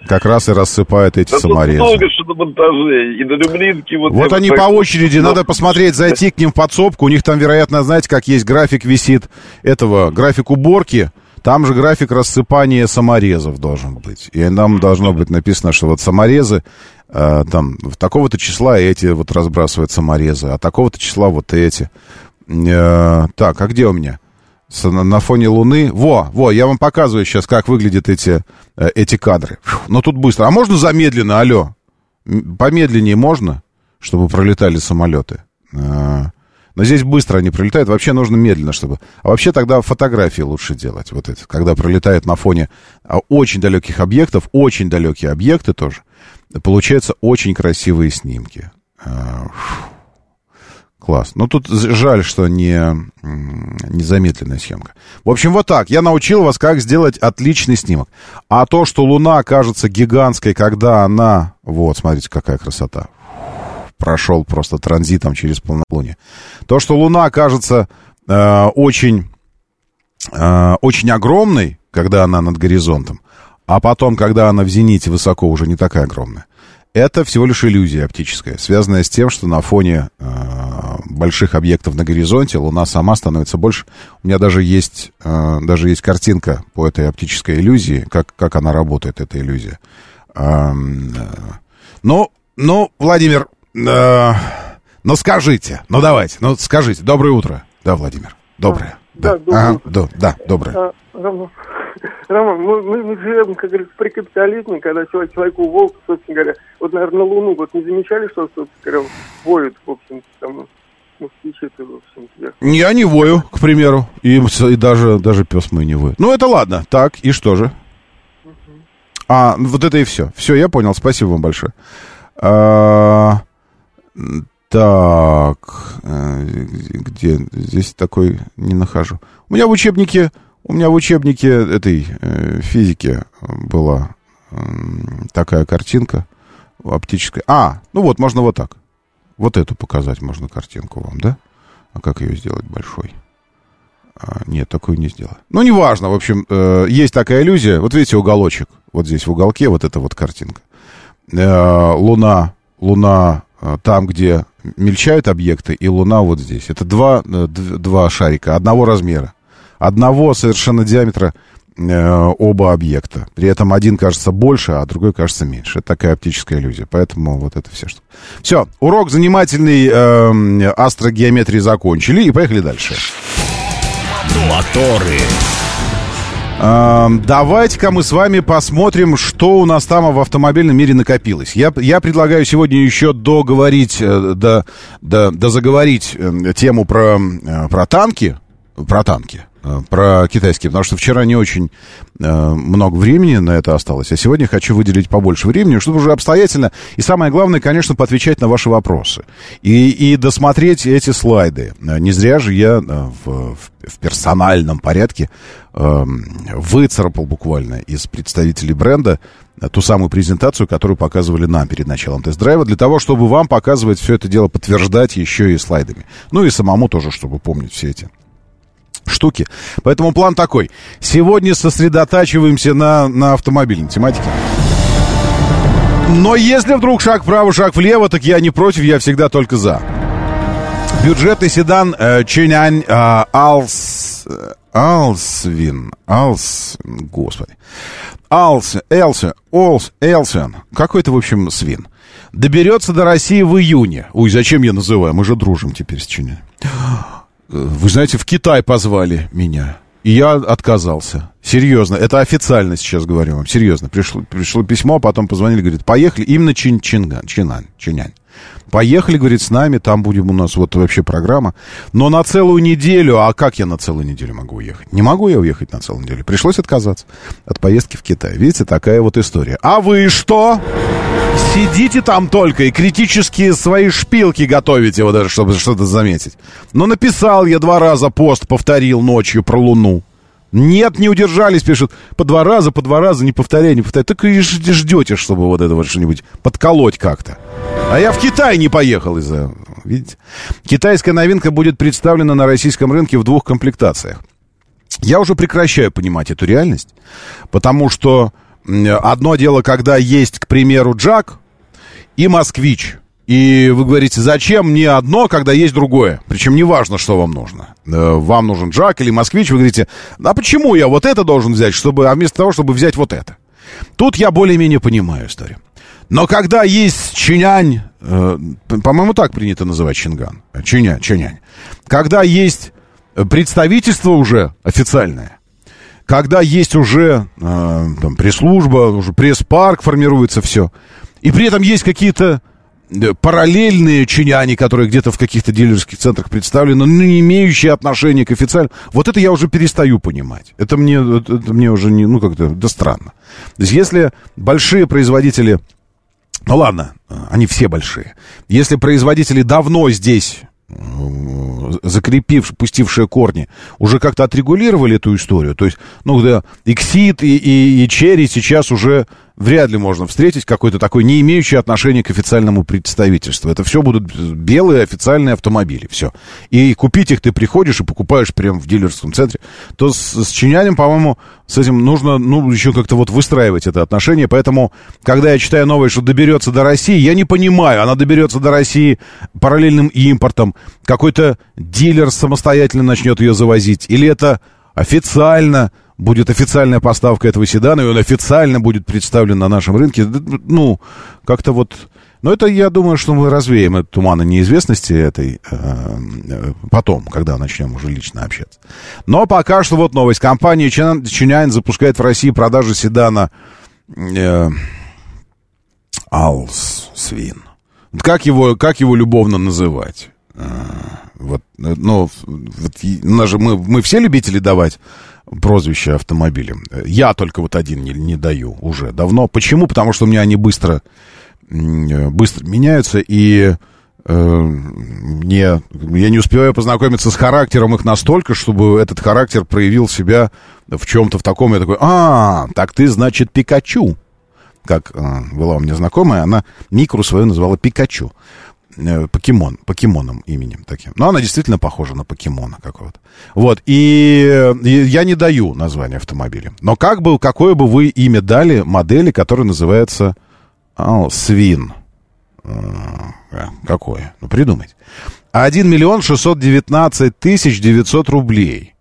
Speaker 1: как раз и рассыпает эти да саморезы.
Speaker 3: много шиномонтажей, и на Люблинке... Вот,
Speaker 1: вот они так... по очереди, надо посмотреть, зайти к ним в подсобку. У них там, вероятно, знаете, как есть график висит этого, график уборки там же график рассыпания саморезов должен быть. И нам должно быть написано, что вот саморезы, э, там, в такого-то числа эти вот разбрасывают саморезы, а такого-то числа вот эти. Э, так, а где у меня? С, на, на фоне Луны. Во, во, я вам показываю сейчас, как выглядят эти, э, эти кадры. Фу, но тут быстро. А можно замедленно, алло? Помедленнее можно, чтобы пролетали самолеты? Э, но здесь быстро они пролетают. Вообще нужно медленно, чтобы... А вообще тогда фотографии лучше делать. Вот это, когда пролетает на фоне а, очень далеких объектов, очень далекие объекты тоже, получаются очень красивые снимки. А, класс. Но тут жаль, что не, не замедленная съемка. В общем, вот так. Я научил вас, как сделать отличный снимок. А то, что Луна кажется гигантской, когда она... Вот, смотрите, какая красота прошел просто транзитом через полнолуние. То, что Луна кажется э, очень, э, очень огромной, когда она над горизонтом, а потом, когда она в зените высоко, уже не такая огромная, это всего лишь иллюзия оптическая, связанная с тем, что на фоне э, больших объектов на горизонте Луна сама становится больше. У меня даже есть, э, даже есть картинка по этой оптической иллюзии, как, как она работает, эта иллюзия. Э, ну, ну, Владимир, Э, ну, скажите, ну, давайте, ну, скажите. Доброе утро. Да, Владимир, доброе.
Speaker 4: Да, да, доброе. Ага,
Speaker 1: да, да, доброе. А,
Speaker 4: Роман, Роман мы, мы, мы живем, как говорится, при капитализме, когда человек, человеку волк, собственно говоря, вот, наверное, на Луну вот не замечали, что, собственно говоря, воют, в общем там, москвичи-то, в общем
Speaker 1: Я не вою, к примеру, и, и даже, даже пес мой не воет. Ну, это ладно, так, и что же? Угу. А, вот это и все. Все, я понял, спасибо вам большое. А... Так, э, где здесь такой не нахожу. У меня в учебнике, у меня в учебнике этой э, физики была такая картинка оптическая. А, ну вот, можно вот так. Вот эту показать можно картинку вам, да? А как ее сделать большой? А, нет, такую не сделаю. Ну, неважно, в общем, э, есть такая иллюзия. Вот видите, уголочек. Вот здесь в уголке вот эта вот картинка. Луна, луна там, где мельчают объекты, и Луна вот здесь. Это два, э, два шарика одного размера. Одного совершенно диаметра э, оба объекта. При этом один кажется больше, а другой кажется меньше. Это такая оптическая иллюзия. Поэтому вот это все что. Все, урок занимательный э, астрогеометрии закончили и поехали дальше.
Speaker 2: Моторы.
Speaker 1: Э, давайте-ка мы с вами посмотрим, что у нас там в автомобильном мире накопилось. Я, я предлагаю сегодня еще договорить, до, до, до заговорить э, тему про, э, про танки. Про танки. Э, про китайские, потому что вчера не очень э, много времени на это осталось, а сегодня хочу выделить побольше времени, чтобы уже обстоятельно, и самое главное, конечно, поотвечать на ваши вопросы. И, и досмотреть эти слайды. Э, не зря же я э, в, в персональном порядке э, выцарапал буквально из представителей бренда ту самую презентацию, которую показывали нам перед началом тест-драйва, для того, чтобы вам показывать все это дело, подтверждать еще и слайдами. Ну и самому тоже, чтобы помнить все эти штуки. Поэтому план такой. Сегодня сосредотачиваемся на, на автомобильной тематике. Но если вдруг шаг вправо, шаг влево, так я не против, я всегда только за. Бюджетный седан э, Changan э, Алс... Э, Alsvin. Алс... Господи. Алс... Элсен. Олс... Элсен. Какой-то, в общем, свин. Доберется до России в июне. Ой, зачем я называю? Мы же дружим теперь с Changan. Вы знаете, в Китай позвали меня. И я отказался. Серьезно, это официально сейчас говорю вам. Серьезно. Пришло, пришло письмо, потом позвонили, говорит, поехали. Именно Чин, Чинган, Чинань, Changan. Поехали, говорит, с нами, там будем у нас вот вообще программа. Но на целую неделю, а как я на целую неделю могу уехать? Не могу я уехать на целую неделю. Пришлось отказаться от поездки в Китай. Видите, такая вот история. А вы что? Сидите там только и критические свои шпилки готовите, вот это, чтобы что-то заметить. Но написал я два раза пост, повторил ночью про Луну. Нет, не удержались, пишут. По два раза, по два раза, не повторяй, не повторяй. Так и ждете, чтобы вот это вот что-нибудь подколоть как-то. А я в Китай не поехал из-за... Видите? Китайская новинка будет представлена на российском рынке в двух комплектациях. Я уже прекращаю понимать эту реальность, потому что одно дело, когда есть, к примеру, Джак и Москвич. И вы говорите, зачем мне одно, когда есть другое? Причем не важно, что вам нужно. Э, вам нужен Джак или Москвич, вы говорите, а почему я вот это должен взять, чтобы, а вместо того, чтобы взять вот это? Тут я более-менее понимаю историю. Но когда есть чинянь, э, по-моему, так принято называть чинган, чиня, чинянь, когда есть представительство уже официальное, когда есть уже э, там, пресс-служба, уже пресс-парк формируется все, и при этом есть какие-то параллельные чиняне, которые где-то в каких-то дилерских центрах представлены, но не имеющие отношения к официальному. Вот это я уже перестаю понимать. Это мне, это мне уже не, ну как-то, да странно. То есть если большие производители, ну ладно, они все большие, если производители давно здесь закрепив, пустившие корни, уже как-то отрегулировали эту историю. То есть, ну, да, Exit и, и, и Cherry сейчас уже вряд ли можно встретить какой-то такой, не имеющий отношения к официальному представительству. Это все будут белые официальные автомобили, все. И купить их ты приходишь и покупаешь прямо в дилерском центре. То с, с чинянем, по-моему, с этим нужно, ну, еще как-то вот выстраивать это отношение. Поэтому, когда я читаю новое, что доберется до России, я не понимаю, она доберется до России параллельным импортом, какой-то дилер самостоятельно начнет ее завозить, или это официально будет официальная поставка этого седана, и он официально будет представлен на нашем рынке. Ну, как-то вот... Но это, я думаю, что мы развеем этот туман неизвестности этой э, потом, когда начнем уже лично общаться. Но пока что вот новость. Компания Чинян запускает в России продажу седана э, Алсвин. Как его, как его любовно называть? Э, вот, ну, вот, нас же мы, мы все любители давать прозвище автомобилем. Я только вот один не, не даю уже давно. Почему? Потому что у меня они быстро, быстро меняются, и э, мне, я не успеваю познакомиться с характером их настолько, чтобы этот характер проявил себя в чем-то в таком. Я такой, а, так ты, значит, Пикачу. Как э, была у меня знакомая, она микру свою называла Пикачу. Э, покемон, покемоном именем таким. Но она действительно похожа на покемона какого-то. Вот, и, и я не даю название автомобиля. Но как бы, какое бы вы имя дали модели, которая называется а, Свин? А, какое? Ну, придумайте. 1 миллион 619 тысяч 900 рублей.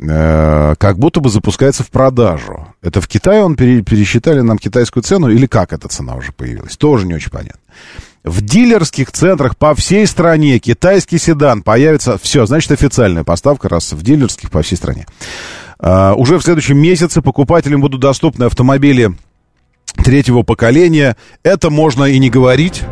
Speaker 1: э, как будто бы запускается в продажу. Это в Китае он пере, пересчитали нам китайскую цену или как эта цена уже появилась? Тоже не очень понятно. В дилерских центрах по всей стране китайский седан появится. Все, значит, официальная поставка, раз в дилерских по всей стране. Uh, уже в следующем месяце покупателям будут доступны автомобили третьего поколения. Это можно и не говорить.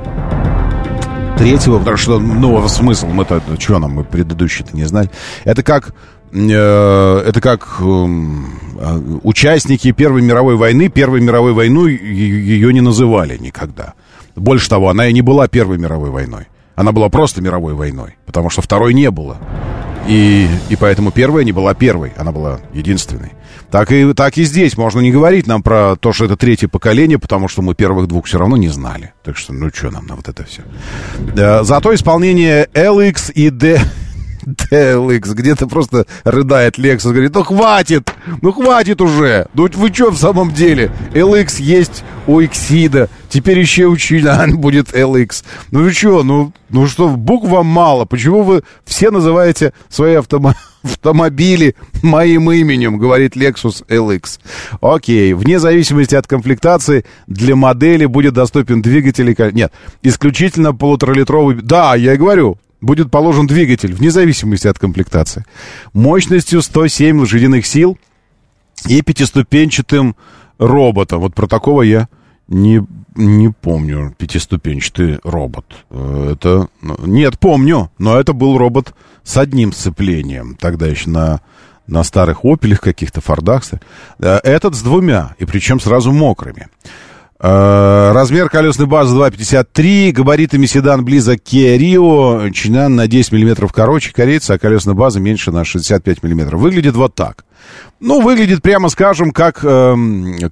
Speaker 1: Третьего, потому что, ну, смысл, мы-то, что нам, мы предыдущий-то не знали. Это как Э, это как эм, а, участники Первой мировой войны. Первой мировой войну ее не называли никогда. Больше того, она и не была Первой мировой войной. Она была просто мировой войной, потому что второй не было. И, и поэтому первая не была первой, она была единственной. Так и, так и здесь можно не говорить нам про то, что это третье поколение, потому что мы первых двух все равно не знали. Так что, ну что нам на вот это все. Да, зато исполнение LX и D... TLX, где-то просто рыдает Lexus, говорит, ну хватит, ну хватит уже, ну вы что в самом деле, LX есть у Exida, теперь еще у будет LX, ну вы что, ну, ну что, букв вам мало, почему вы все называете свои автомобили автомобили моим именем, говорит Lexus LX. Окей, вне зависимости от комплектации для модели будет доступен двигатель... Нет, исключительно полуторалитровый... Да, я и говорю, будет положен двигатель, вне зависимости от комплектации, мощностью 107 лошадиных сил и пятиступенчатым роботом. Вот про такого я не, не помню, пятиступенчатый робот. Э, это... Ну, нет, помню, но это был робот с одним сцеплением. Тогда еще на, на старых «Опелях» каких-то, «Фордах». Э, этот с двумя, и причем сразу мокрыми. Э, размер колесной базы 2,53, габаритами седан близок Kia Rio, чинан на 10 мм короче корейца, а колесная база меньше на 65 мм. Выглядит вот так. Ну, выглядит, прямо скажем, как, э,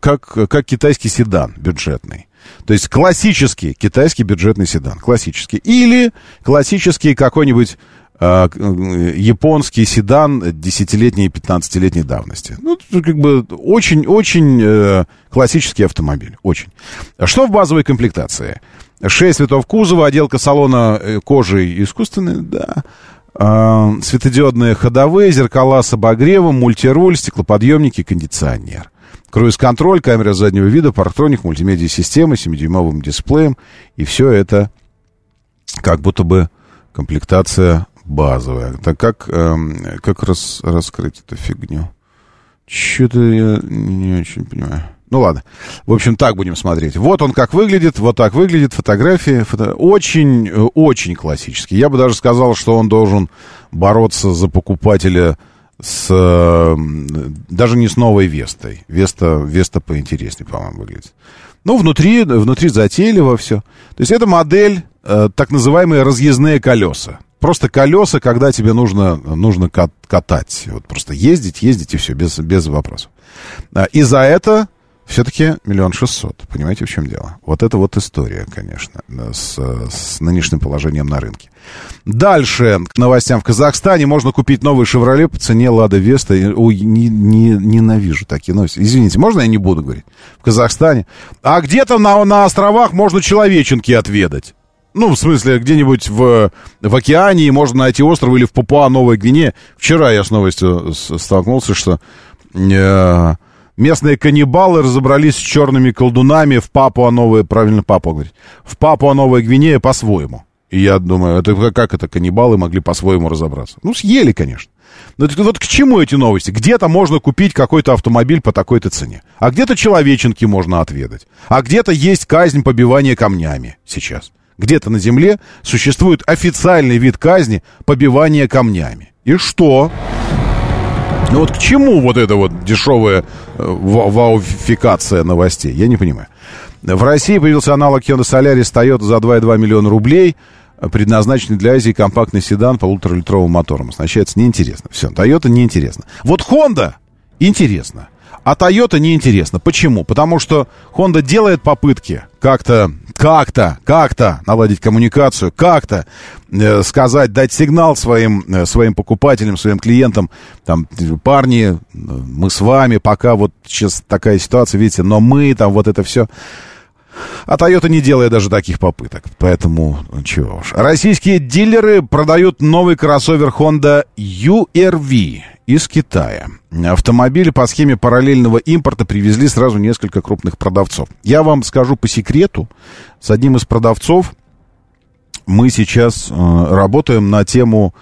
Speaker 1: как, как китайский седан бюджетный. То есть классический китайский бюджетный седан, классический. Или классический какой-нибудь японский седан десятилетней и 15-летней давности. Ну, как бы очень-очень э, классический автомобиль, очень. Что в базовой комплектации? Шесть цветов кузова, отделка салона э, кожей искусственной, да. Э, светодиодные ходовые, зеркала с обогревом, мультируль, стеклоподъемники, кондиционер. Круиз-контроль, камера заднего вида, парктроник, мультимедиа-система, 7-дюймовым дисплеем. И все это как будто бы комплектация базовая. Так как, эм, как рас, раскрыть эту фигню? Что-то я не очень понимаю. Ну ладно. В общем, так будем смотреть. Вот он как выглядит, вот так выглядит фотографии. Фото... Очень, э, очень классический. Я бы даже сказал, что он должен бороться за покупателя с... Эм, даже не с новой Вестой. Веста, Веста поинтереснее, по-моему, выглядит. Ну, внутри, внутри затейливо все. То есть это модель, э, так называемые разъездные колеса. Просто колеса, когда тебе нужно, нужно катать. Вот просто ездить, ездить и все, без, без вопросов. А, и за это все-таки миллион шестьсот. Понимаете, в чем дело? Вот это вот история, конечно, с, с нынешним положением на рынке. Дальше к новостям. В Казахстане можно купить новый «Шевроле» по цене «Лада Веста». Ой, не, не, ненавижу такие новости. Извините, можно я не буду говорить? В Казахстане. А где-то на, на островах можно человеченки отведать. Ну, в смысле, где-нибудь в, в океане можно найти остров или в Папуа-Новой Гвинее. Вчера я с новостью столкнулся, что э, местные каннибалы разобрались с черными колдунами в Папуа-Новой... Правильно Папуа говорить. В Папуа-Новой Гвинее по-своему. И я думаю, это как это каннибалы могли по-своему разобраться? Ну, съели, конечно. Но это, вот к чему эти новости? Где-то можно купить какой-то автомобиль по такой-то цене. А где-то человеченки можно отведать. А где-то есть казнь побивания камнями сейчас где-то на земле существует официальный вид казни побивания камнями. И что? Ну вот к чему вот эта вот дешевая э, вауфикация новостей? Я не понимаю. В России появился аналог Hyundai Solaris Toyota за 2,2 миллиона рублей, предназначенный для Азии компактный седан полуторалитровым мотором. Оснащается неинтересно. Все, Toyota неинтересно. Вот Honda интересно. А Toyota неинтересно. Почему? Потому что Honda делает попытки как-то, как-то, как-то наладить коммуникацию, как-то э, сказать, дать сигнал своим, э, своим покупателям, своим клиентам, там, парни, э, мы с вами, пока вот сейчас такая ситуация, видите, но мы, там, вот это все. А Toyota не делает даже таких попыток. Поэтому, чего уж. Российские дилеры продают новый кроссовер Honda URV из Китая. Автомобили по схеме параллельного импорта привезли сразу несколько крупных продавцов. Я вам скажу по секрету, с одним из продавцов мы сейчас э, работаем на тему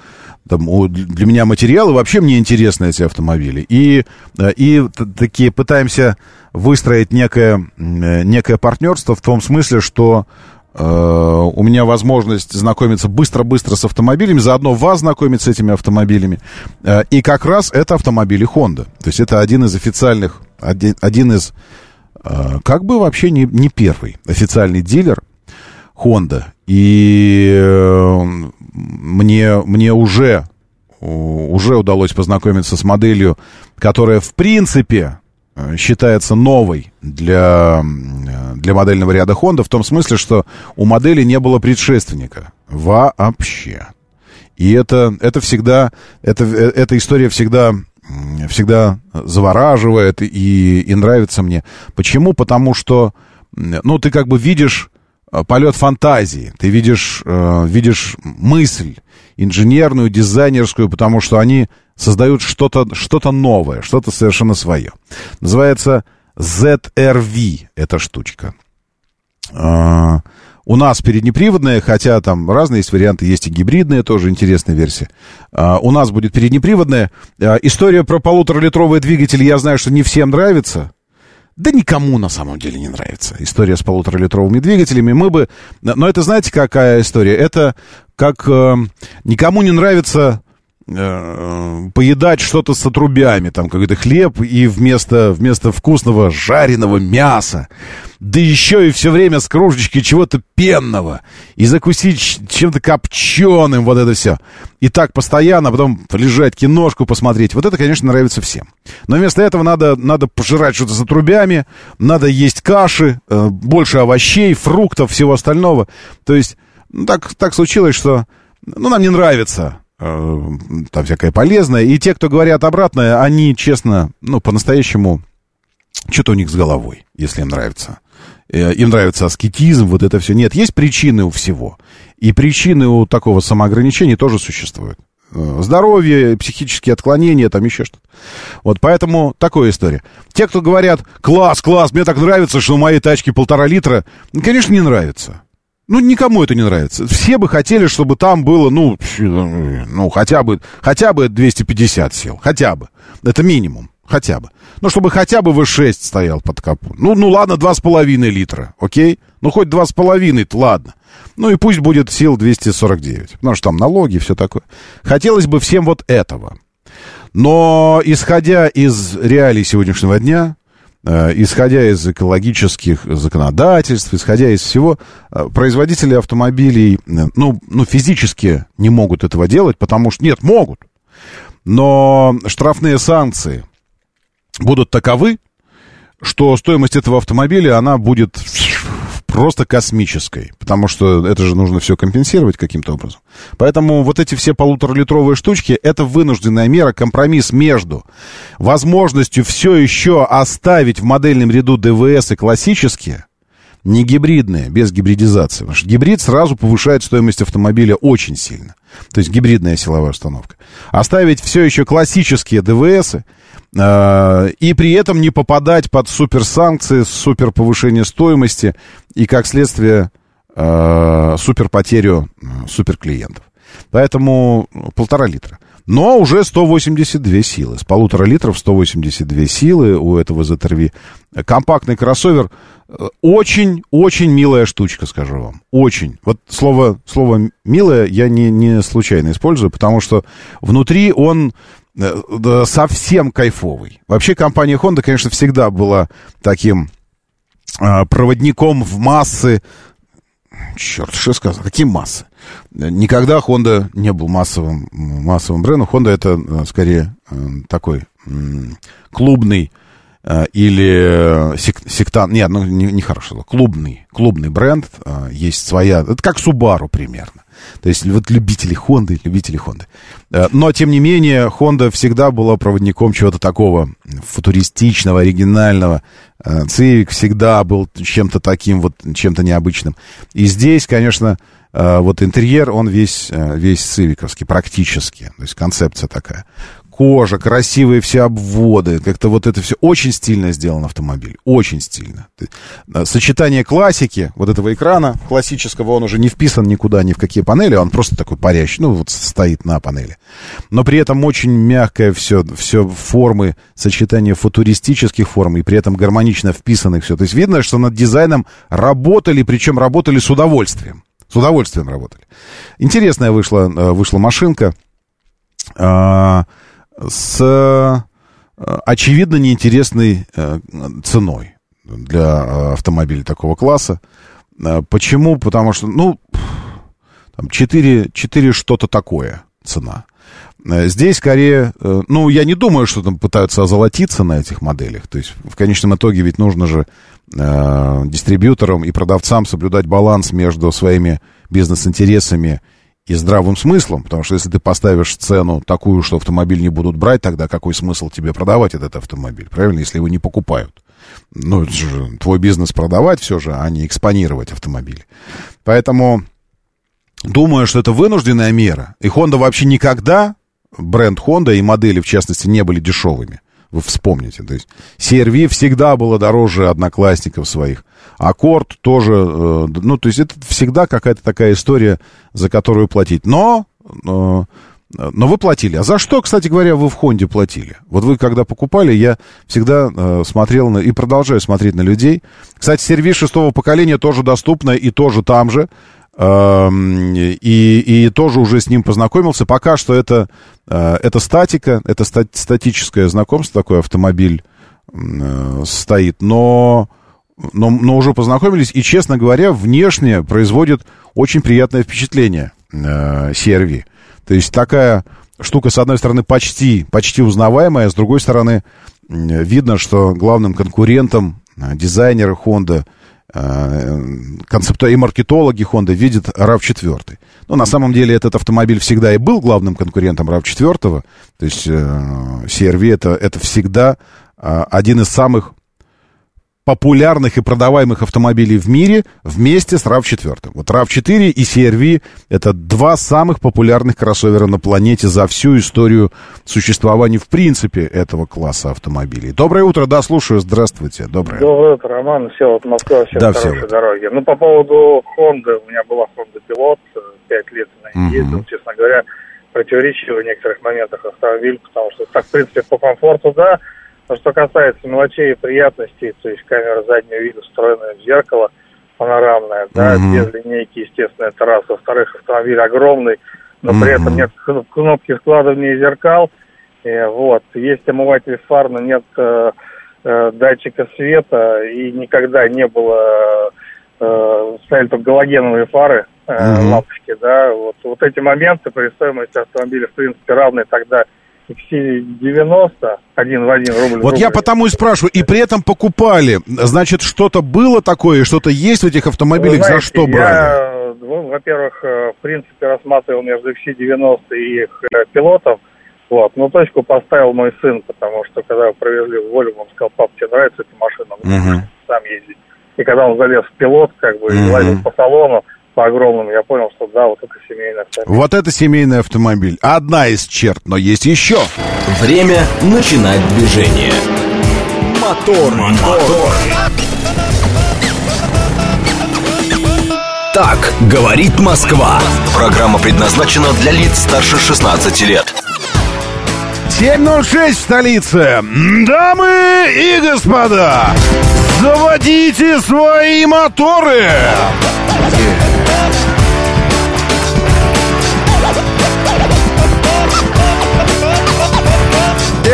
Speaker 1: там, для меня материалы, вообще мне интересны эти автомобили. И, э, и такие пытаемся выстроить некое, э, некое партнерство в том смысле, что э, у меня возможность знакомиться быстро-быстро с автомобилями, заодно вас знакомить с этими автомобилями. И как раз это автомобили Honda. То есть это один из официальных, один, один из, э, как бы вообще не, не первый официальный дилер Honda. И мне, мне уже, уже удалось познакомиться с моделью, которая в принципе э, считается новой для, для модельного ряда Honda, в том смысле, что у модели не было предшественника вообще. И это, это всегда, это, э, эта история всегда, всегда завораживает и, и нравится мне. Почему? Потому что, ну, ты как бы видишь Э, полет фантазии, ты видишь, э, видишь мысль инженерную, дизайнерскую, потому что они создают что-то что новое, что-то совершенно свое. Называется ZRV эта штучка. Э, у нас переднеприводная, хотя там разные есть варианты, есть и гибридные, тоже интересная версия. У нас будет переднеприводная. История про полуторалитровый двигатель, я знаю, что не всем нравится. Да никому на самом деле не нравится история с полуторалитровыми двигателями. Мы бы... Но это знаете, какая история? Это как э, никому не нравится поедать что-то с отрубями, там какой-то хлеб и вместо, вместо вкусного жареного мяса да еще и все время с кружечки чего-то пенного, и закусить чем-то копченым, вот это все. И так постоянно, а потом лежать, киношку посмотреть. Вот это, конечно, нравится всем. Но вместо этого надо, надо пожирать что-то с отрубями, надо есть каши, э, больше овощей, фруктов, всего остального. То есть, ну, так, так случилось, что ну, нам не нравится э, там всякое полезное. И те, кто говорят обратное, они, честно, ну, по-настоящему, что-то у них с головой, если им нравится. Э, им нравится аскетизм, вот это все. Нет, есть причины у всего. И причины у такого самоограничения тоже существуют. Э, здоровье, психические отклонения, там еще что-то. Вот поэтому такая история. Те, кто говорят, класс, класс, мне так нравится, что у моей тачки полтора литра, ну, конечно, не нравится. Ну, никому это не нравится. Все бы хотели, чтобы там было, ну, ну хотя бы, хотя бы 250 сил. Хотя бы. Это минимум. Хотя бы. Ну, чтобы хотя бы V6 стоял под капот. Ну, ну ладно, 2,5 литра, окей? Ну, хоть 2,5, ладно. Ну, и пусть будет сил 249. Потому что там налоги и все такое. Хотелось бы всем вот этого. Но, исходя из реалий сегодняшнего дня, исходя из экологических законодательств, исходя из всего, э, производители автомобилей, э, ну, ну, физически не могут этого делать, потому что, нет, могут. Но штрафные санкции будут таковы, что стоимость этого автомобиля, она будет просто космической, потому что это же нужно все компенсировать каким-то образом. Поэтому вот эти все полуторалитровые штучки, это вынужденная мера, компромисс между возможностью все еще оставить в модельном ряду ДВС и классические, не гибридные, без гибридизации. Потому что гибрид сразу повышает стоимость автомобиля очень сильно. То есть гибридная силовая установка. Оставить все еще классические ДВСы, и при этом не попадать под суперсанкции, супер повышение стоимости и, как следствие, э, супер потерю э, суперклиентов. Поэтому полтора литра. Но уже 182 силы. С полутора литров 182 силы у этого ZRV. Компактный кроссовер. Очень-очень милая штучка, скажу вам. Очень. Вот слово, слово «милая» я не, не случайно использую, потому что внутри он э, совсем кайфовый. Вообще компания Honda, конечно, всегда была таким э, проводником в массы Черт, что сказал? Какие массы? Никогда Honda не был массовым, массовым брендом. Honda это э, скорее э, такой клубный э, или сек, сектант, нет, ну, не, не хорошо, клубный, клубный бренд, э, есть своя, это как Subaru примерно. То есть вот любители Хонды, любители. Э, но, тем не менее, Honda всегда была проводником чего-то такого футуристичного, оригинального. Civic всегда был чем-то таким вот, чем-то необычным. И здесь, конечно, вот интерьер, он весь, весь цивиковский, практически. То есть концепция такая кожа, красивые все обводы, как-то вот это все очень стильно сделан автомобиль, очень стильно. Э, сочетание классики, вот этого экрана классического, он уже не вписан никуда, ни в какие панели, он просто такой парящий, ну вот стоит на панели. Но при этом очень мягкое все, все формы, сочетание футуристических форм и при этом гармонично вписанных все. То есть видно, что над дизайном работали, причем работали с удовольствием. С удовольствием работали. Интересная вышла, э, вышла машинка. С э, очевидно неинтересной э, ценой для э, автомобиля такого класса. Почему? Потому что, ну, там 4, 4 что-то такое цена. Здесь скорее, ну, я не думаю, что там пытаются озолотиться на этих моделях. То есть, в конечном итоге ведь нужно же э, дистрибьюторам и продавцам соблюдать баланс между своими бизнес-интересами и здравым смыслом, потому что если ты поставишь цену такую, что автомобиль не будут брать, тогда какой смысл тебе продавать этот автомобиль, правильно, если его не покупают? Ну, это же твой бизнес продавать все же, а не экспонировать автомобиль. Поэтому думаю, что это вынужденная мера. И Honda вообще никогда, бренд Honda и модели, в частности, не были дешевыми. Вы вспомните. То есть CRV всегда было дороже одноклассников своих. Аккорд тоже, э, ну, то есть это всегда какая-то такая история, за которую платить. Но, но, но вы платили. А за что, кстати говоря, вы в Хонде платили? Вот вы, когда покупали, я всегда э, смотрел на, и продолжаю смотреть на людей. Кстати, сервис шестого поколения тоже доступно и тоже там же. Э, и, и тоже уже с ним познакомился. Пока что это, э, это статика, это статическое знакомство, такой автомобиль э, стоит. Но но, но уже познакомились, и, честно говоря, внешне производит очень приятное впечатление э, CRV. То есть такая штука, с одной стороны, почти, почти узнаваемая, с другой стороны, видно, что главным конкурентом э, дизайнеры Honda, э, концептуальные и маркетологи Honda видят RAV4. Но на самом деле этот автомобиль всегда и был главным конкурентом RAV4. То есть э, CRV это, это всегда э, один из самых популярных и продаваемых автомобилей в мире вместе с RAV4. Вот RAV4 и CRV — это два самых популярных кроссовера на планете за всю историю существования в принципе этого класса автомобилей. Доброе утро, да, слушаю, здравствуйте, доброе.
Speaker 5: Доброе утро, Роман, все, вот Москва, всем да, хорошей все. дороги. Ну, по поводу Honda, у меня была Honda Pilot, пять лет на ней ездил, честно говоря, противоречивый в некоторых моментах автомобиль, потому что так, в принципе, по комфорту, да, но что касается мелочей и приятностей, то есть камера заднего вида, встроенная в зеркало, панорамная, да, mm-hmm. без линейки, естественно, это раз. Во-вторых, автомобиль огромный, но mm-hmm. при этом нет кнопки складывания зеркал. И, вот. Есть омыватель фар, но нет э, э, датчика света, и никогда не было, э, стояли только галогеновые фары, э, mm-hmm. лампочки, да. Вот, вот эти моменты при стоимости автомобиля, в принципе, равны тогда XC90 один в один рубль.
Speaker 1: Вот
Speaker 5: рубль.
Speaker 1: я потому и спрашиваю, и при этом покупали, значит, что-то было такое, что-то есть в этих автомобилях, знаете, за что брали?
Speaker 5: Я, ну, во-первых, э, в принципе, рассматривал между XC90 и их э, пилотов, вот, но точку поставил мой сын, потому что когда провезли в Вольву, он сказал, пап, тебе нравится эта машина, угу. сам ездить. И когда он залез в пилот, как бы, угу. лазил по салону, по огромным, я понял, что да, вот это семейный автомобиль.
Speaker 1: Вот это семейный автомобиль. Одна из черт, но есть еще.
Speaker 2: Время начинать движение. Мотор, мотор. Так говорит Москва. Программа предназначена для лиц старше 16 лет.
Speaker 1: 7.06 в столице. Дамы и господа, заводите свои моторы.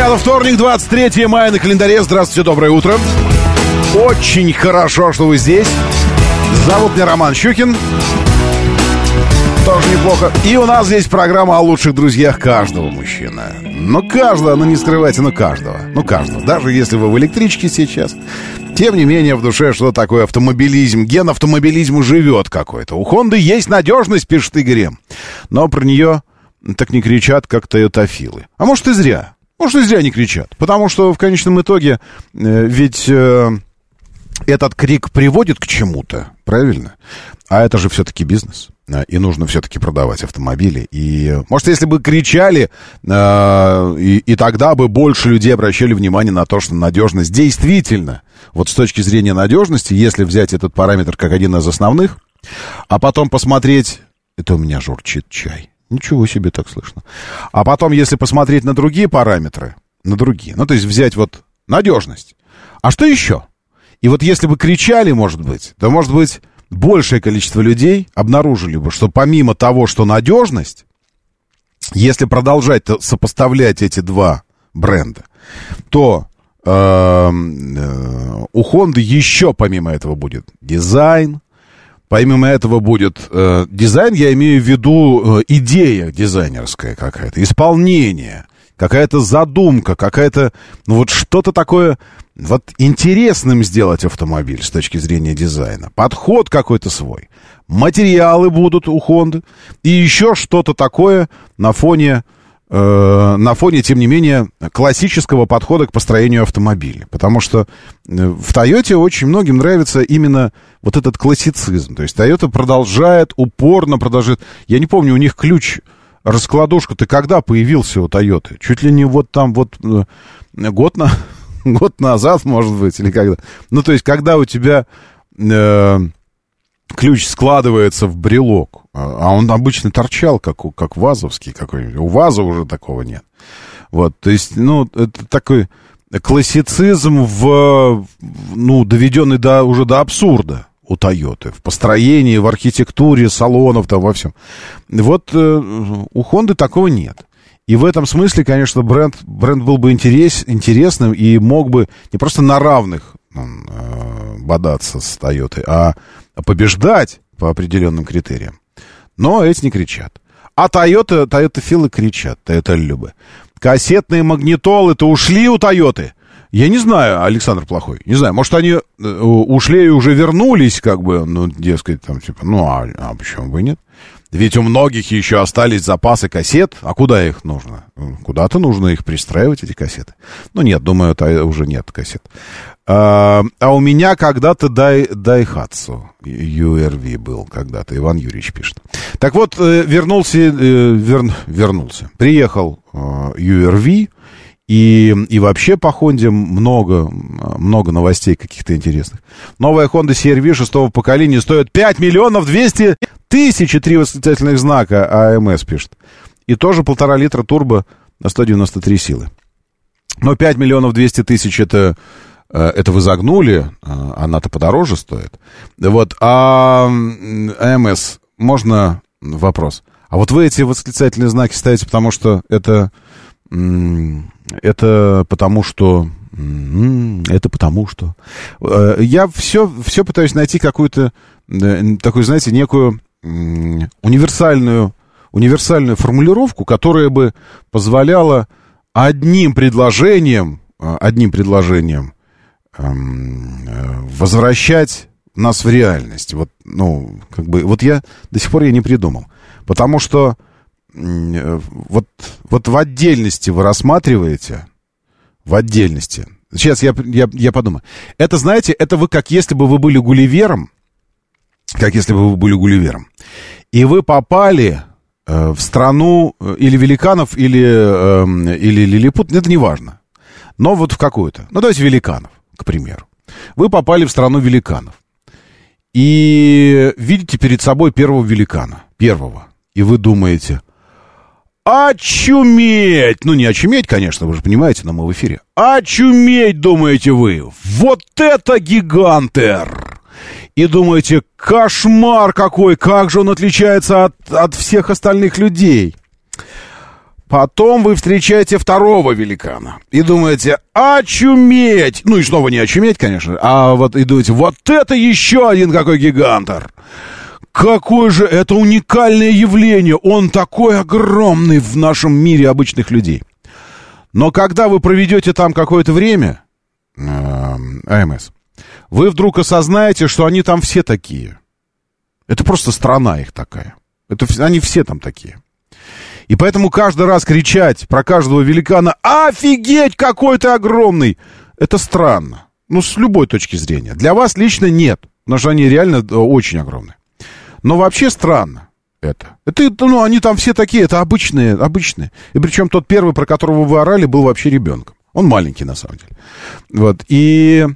Speaker 1: Это вторник, 23 мая на календаре. Здравствуйте, доброе утро. Очень хорошо, что вы здесь. Зовут меня Роман Щукин. Тоже неплохо. И у нас здесь программа о лучших друзьях каждого мужчины. Ну, каждого, ну не скрывайте, ну каждого. Ну, каждого. Даже если вы в электричке сейчас. Тем не менее, в душе что такое автомобилизм? Ген автомобилизму живет какой-то. У Хонды есть надежность, пишет Игорь. Но про нее так не кричат, как тойотофилы. А может и зря. Может и зря не кричат. Потому что в конечном итоге э, ведь... Э, этот крик приводит к чему-то, правильно? А это же все-таки бизнес. А, и нужно все-таки продавать автомобили. И, может, если бы кричали, э, и, и тогда бы больше людей обращали внимание на то, что надежность действительно, вот с точки зрения надежности, если взять этот параметр как один из основных, а потом посмотреть... Это у меня журчит чай. Ничего себе так слышно. А потом, если посмотреть на другие параметры, на другие, ну, то есть взять вот надежность. А что еще? И вот если бы кричали, может быть, то, может быть, большее количество людей обнаружили бы, что помимо того, что надежность, если продолжать сопоставлять эти два бренда, то э, э, у Honda еще помимо этого будет дизайн, помимо этого будет э, дизайн, я имею в виду э, идея дизайнерская какая-то, исполнение, какая-то задумка, какая-то, ну вот что-то такое вот интересным сделать автомобиль с точки зрения дизайна. Подход какой-то свой. Материалы будут у Honda. И еще что-то такое на фоне, э, на фоне, тем не менее, классического подхода к построению автомобиля. Потому что э, в Toyota очень многим нравится именно вот этот классицизм. То есть Toyota продолжает, упорно продолжает. Я не помню, у них ключ раскладушка-то когда появился у Toyota? Чуть ли не вот там вот э, год на год назад, может быть, или когда. Ну, то есть, когда у тебя э, ключ складывается в брелок, а, а он обычно торчал, как, как вазовский какой-нибудь. У ваза уже такого нет. Вот, то есть, ну, это такой классицизм в, ну, доведенный до, уже до абсурда у Тойоты. В построении, в архитектуре салонов, там, во всем. Вот э, у Хонды такого нет. И в этом смысле, конечно, бренд, бренд был бы интерес, интересным и мог бы не просто на равных э, бодаться с Тойотой, а побеждать по определенным критериям. Но эти не кричат. А Тойота, Тойота Филы кричат, Тойота Любы. Кассетные магнитолы-то ушли у Тойоты. Я не знаю, Александр Плохой, не знаю, может, они э, ушли и уже вернулись, как бы, ну, дескать, там, типа, ну, а, а почему бы нет? Ведь у многих еще остались запасы кассет. А куда их нужно? Куда-то нужно их пристраивать, эти кассеты. Ну, нет, думаю, это уже нет кассет. А, а у меня когда-то дай, Дайхатсу URV был когда-то, Иван Юрьевич пишет. Так вот, э, вернулся, э, вер, вернулся. Приехал URV, э, и, и вообще по Хонде много, много новостей каких-то интересных. Новая Honda CR-V шестого поколения стоит 5 миллионов 200 тысяч три восклицательных знака, АМС пишет. И тоже полтора литра турбо на 193 силы. Но 5 миллионов 200 тысяч это, это вы загнули, э, она-то подороже стоит. Вот, а АМС, можно вопрос? А вот вы эти восклицательные знаки ставите, потому что это это потому что... Это потому что... Э, я все, все пытаюсь найти какую-то такую, знаете, некую универсальную, универсальную формулировку, которая бы позволяла одним предложением, э, одним предложением э, возвращать нас в реальность. Вот, ну, как бы, вот я до сих пор я не придумал. Потому что вот, вот в отдельности вы рассматриваете, в отдельности. Сейчас я, я, я подумаю. Это, знаете, это вы как если бы вы были Гулливером, как если бы вы были Гулливером, и вы попали э, в страну э, или великанов, или, э, или лилипут, это не важно. Но вот в какую-то. Ну, давайте великанов, к примеру. Вы попали в страну великанов. И видите перед собой первого великана. Первого. И вы думаете, Очуметь! Ну, не очуметь, конечно, вы же понимаете, но мы в эфире. Очуметь, думаете вы! Вот это гигантер! И думаете, кошмар какой, как же он отличается от, от всех остальных людей. Потом вы встречаете второго великана и думаете, очуметь! Ну и снова не очуметь, конечно, а вот и думаете, вот это еще один какой гигантер! Какое же это уникальное явление! Он такой огромный в нашем мире обычных людей. Но когда вы проведете там какое-то время, э, АМС, вы вдруг осознаете, что они там все такие. Это просто страна их такая. Это, они все там такие. И поэтому каждый раз кричать про каждого великана «Офигеть, какой ты огромный!» Это странно. Ну, с любой точки зрения. Для вас лично нет, потому что они реально э, очень огромные. Но вообще странно это. Это, ну, они там все такие, это обычные, обычные. И причем тот первый, про которого вы орали, был вообще ребенком. Он маленький, на самом деле. Вот. И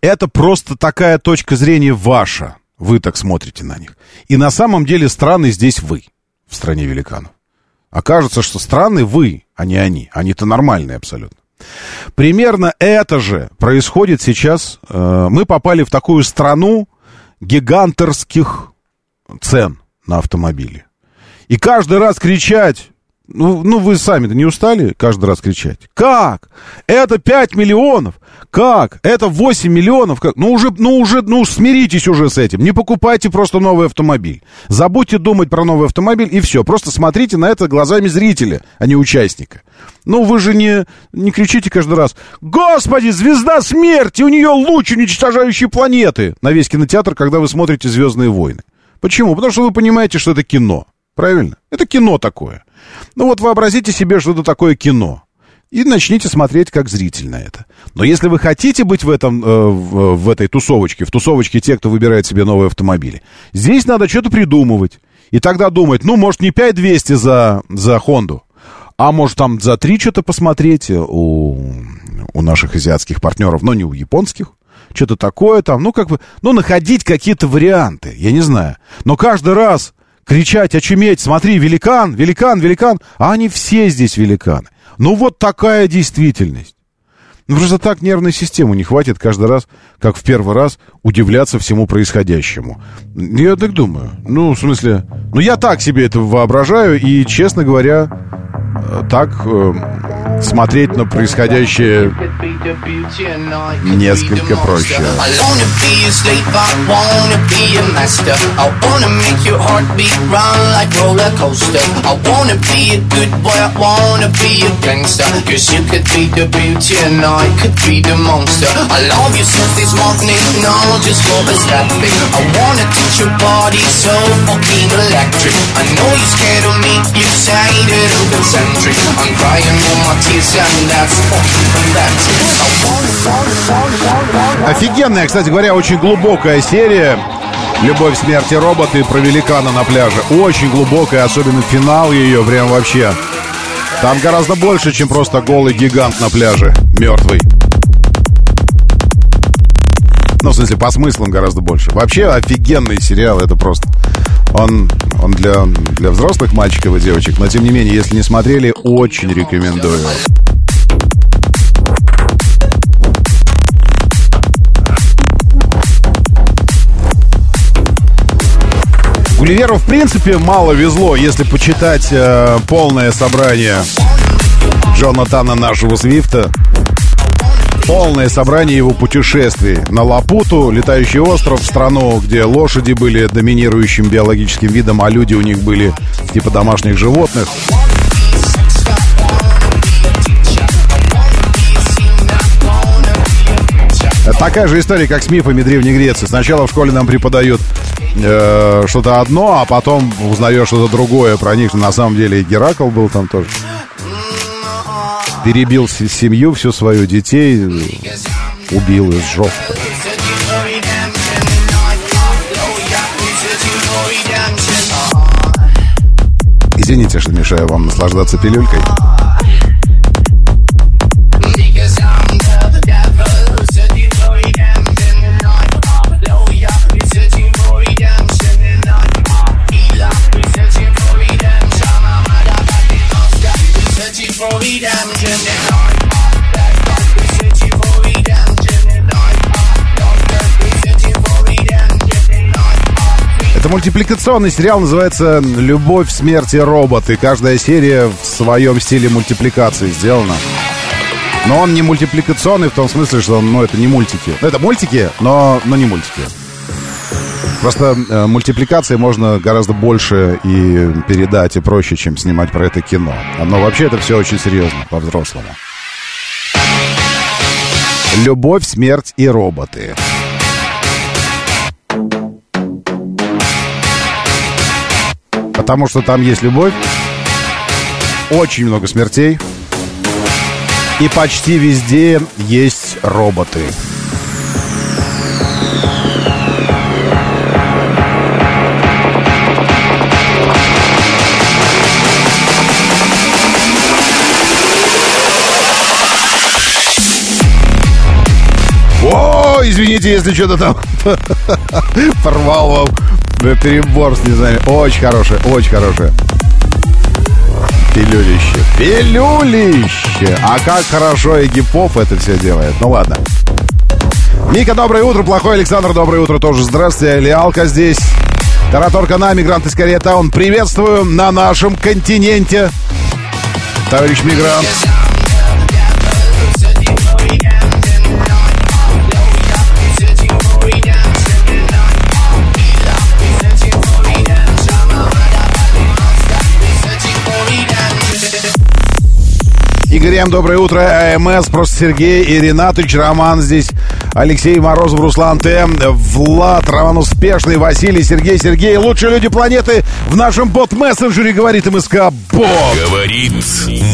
Speaker 1: это просто такая точка зрения ваша. Вы так смотрите на них. И на самом деле странный здесь вы, в стране великанов. Окажется, что странный вы, а не они. Они-то нормальные абсолютно. Примерно это же происходит сейчас. Э, мы попали в такую страну гигантерских цен на автомобили. И каждый раз кричать, ну, ну вы сами-то не устали каждый раз кричать? Как? Это 5 миллионов? Как? Это 8 миллионов? Как? Ну уже, ну уже, ну смиритесь уже с этим. Не покупайте просто новый автомобиль. Забудьте думать про новый автомобиль и все. Просто смотрите на это глазами зрителя, а не участника. Ну вы же не, не кричите каждый раз. Господи, звезда смерти, у нее луч, уничтожающий планеты. На весь кинотеатр, когда вы смотрите «Звездные войны». Почему? Потому что вы понимаете, что это кино. Правильно? Это кино такое. Ну вот вообразите себе, что это такое кино. И начните смотреть как зритель на это. Но если вы хотите быть в, этом, э, в, в этой тусовочке, в тусовочке те, кто выбирает себе новые автомобили, здесь надо что-то придумывать. И тогда думать, ну, может, не 5200 за, за Хонду, а может, там за 3 что-то посмотреть у, у наших азиатских партнеров, но не у японских. Что-то такое там, ну, как бы, ну, находить какие-то варианты, я не знаю. Но каждый раз кричать, очуметь, смотри, великан, великан, великан, а они все здесь великаны. Ну вот такая действительность. Ну, просто так нервной системы не хватит каждый раз, как в первый раз, удивляться всему происходящему. Я так думаю. Ну, в смысле... Ну, я так себе это воображаю, и, честно говоря, так э, смотреть на происходящее несколько проще. I know you're scared of me, you say that I'm concentric I'm crying all my tears and that's fucking pathetic Офигенная, кстати говоря, очень глубокая серия Любовь, смерти, роботы про великана на пляже. Очень глубокая, особенно финал ее, прям вообще. Там гораздо больше, чем просто голый гигант на пляже, мертвый. Ну, в смысле, по смыслам гораздо больше. Вообще офигенный сериал, это просто... Он, он для, для взрослых мальчиков и девочек, но тем не менее, если не смотрели, очень рекомендую. Гулливеру, в принципе, мало везло, если почитать э, полное собрание Джонатана нашего Свифта. Полное собрание его путешествий на Лапуту, летающий остров, страну, где лошади были доминирующим биологическим видом, а люди у них были типа домашних животных. Такая же история, как с мифами Древней Греции. Сначала в школе нам преподают э, что-то одно, а потом узнаешь что-то другое про них. На самом деле Геракл был там тоже. Перебил семью, всю свою детей, убил и сжег. Извините, что мешаю вам наслаждаться пилюлькой. Мультипликационный сериал, называется «Любовь, смерть и робот». И каждая серия в своем стиле мультипликации сделана. Но он не мультипликационный в том смысле, что ну, это не мультики. Ну, это мультики, но, но не мультики. Просто э, мультипликации можно гораздо больше и передать, и проще, чем снимать про это кино. Но вообще это все очень серьезно, по-взрослому. Любовь, смерть и роботы. Потому что там есть любовь, очень много смертей, и почти везде есть роботы. О, извините, если что-то там порвал вам перебор с не знаю. Очень хорошее, очень хорошее. Пилюлище. Пилюлище. А как хорошо и гипов это все делает. Ну ладно. Мика, доброе утро. Плохой Александр, доброе утро тоже. Здравствуйте. Лиалка здесь. Тараторка на, мигрант из Корея Таун. Приветствую на нашем континенте. Товарищ мигрант. Игорям, доброе утро. АМС, просто Сергей и Ренатыч, Роман здесь, Алексей Морозов, Руслан Т, Влад, Роман Успешный, Василий, Сергей, Сергей. Лучшие люди планеты в нашем бот-мессенджере, говорит МСК Бот.
Speaker 2: Говорит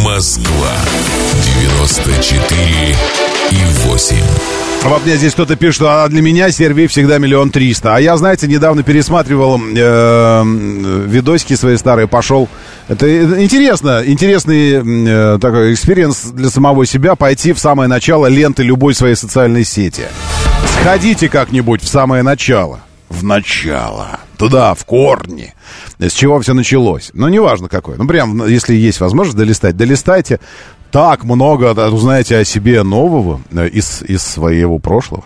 Speaker 2: Москва. 94 и 8.
Speaker 1: Вот мне здесь кто-то пишет, что а для меня сервей всегда миллион триста. А я, знаете, недавно пересматривал э, видосики свои старые, пошел. Это интересно, интересный э, такой experience для самого себя пойти в самое начало ленты любой своей социальной сети. Сходите как-нибудь в самое начало. В начало. Туда, в корни. С чего все началось. Ну, неважно какое. Ну, прям, если есть возможность долистать, долистайте так много узнаете о себе нового э, из, из своего прошлого.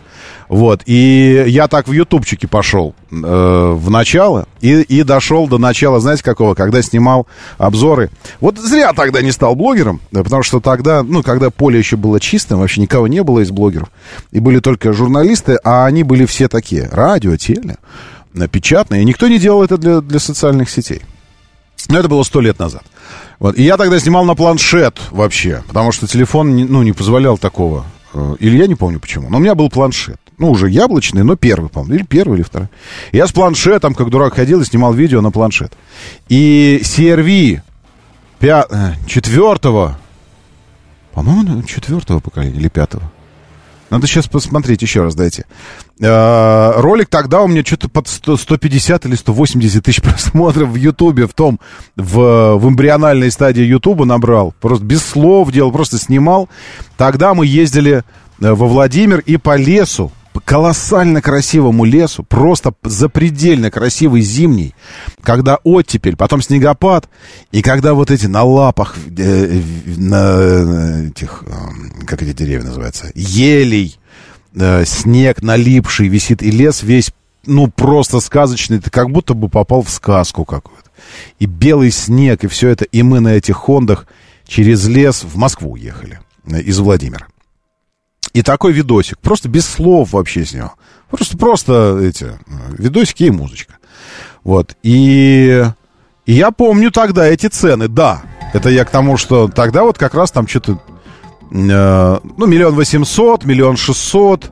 Speaker 1: Вот, и я так в ютубчике пошел э, в начало и, и дошел до начала, знаете, какого, когда снимал обзоры. Вот зря тогда не стал блогером, потому что тогда, ну, когда поле еще было чистым, вообще никого не было из блогеров, и были только журналисты, а они были все такие, радио, теле, печатные, и никто не делал это для, для социальных сетей. Но это было сто лет назад. Вот. И я тогда снимал на планшет вообще, потому что телефон ну, не позволял такого. Э, или я не помню почему. Но у меня был планшет. Ну, уже яблочный, но первый, по-моему. Или первый, или второй. Я с планшетом, как дурак, ходил и снимал видео на планшет. И CRV пя... Э, четвертого, по-моему, четвертого поколения или пятого. Надо сейчас посмотреть еще раз, дайте. Э, ролик тогда у меня что-то под 100, 150 или 180 тысяч просмотров в Ютубе, в том, в, в эмбриональной стадии Ютуба набрал. Просто без слов делал, просто снимал. Тогда мы ездили э, во Владимир и по лесу колоссально красивому лесу, просто запредельно красивый зимний, когда оттепель, потом снегопад, и когда вот эти на лапах, э, на этих, э, как эти деревья называются, елей, э, снег налипший висит, и лес весь, ну, просто сказочный, ты как будто бы попал в сказку какую-то. И белый снег, и все это, и мы на этих хондах через лес в Москву уехали э, из Владимира. И такой видосик, просто без слов вообще снял. Просто, просто эти э, видосики и музычка. Вот. И, и я помню тогда эти цены, да. Это я к тому, что тогда вот как раз там что-то, ну, миллион восемьсот, миллион шестьсот,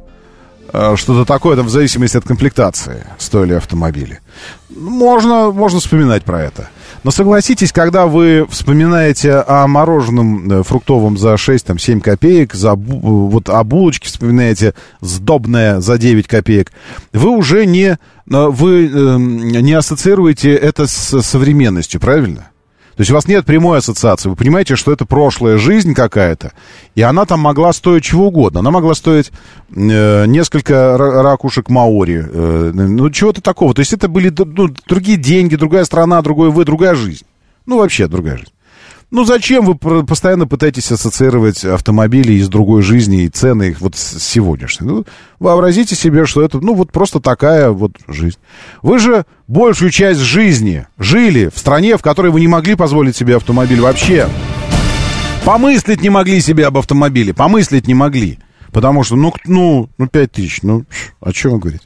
Speaker 1: э, что-то такое, там, в зависимости от комплектации стоили автомобили. Можно, можно вспоминать про это. Но согласитесь, когда вы вспоминаете о мороженом э, фруктовом за 6-7 копеек, за, вот о булочке вспоминаете сдобное за 9 копеек, вы уже не, э, вы, э, не ассоциируете это с современностью, правильно? То есть у вас нет прямой ассоциации. Вы понимаете, что это прошлая жизнь какая-то, и она там могла стоить чего угодно. Она могла стоить э, несколько ракушек Маори, э, ну, чего-то такого. То есть это были ну, другие деньги, другая страна, другой вы, другая жизнь. Ну, вообще другая жизнь. Ну, зачем вы постоянно пытаетесь ассоциировать автомобили из другой жизни и цены их вот с сегодняшней? Ну, вообразите себе, что это, ну, вот просто такая вот жизнь. Вы же большую часть жизни жили в стране, в которой вы не могли позволить себе автомобиль вообще. Помыслить не могли себе об автомобиле, помыслить не могли. Потому что, ну, ну, ну 5 тысяч, ну, о чем вы говорите?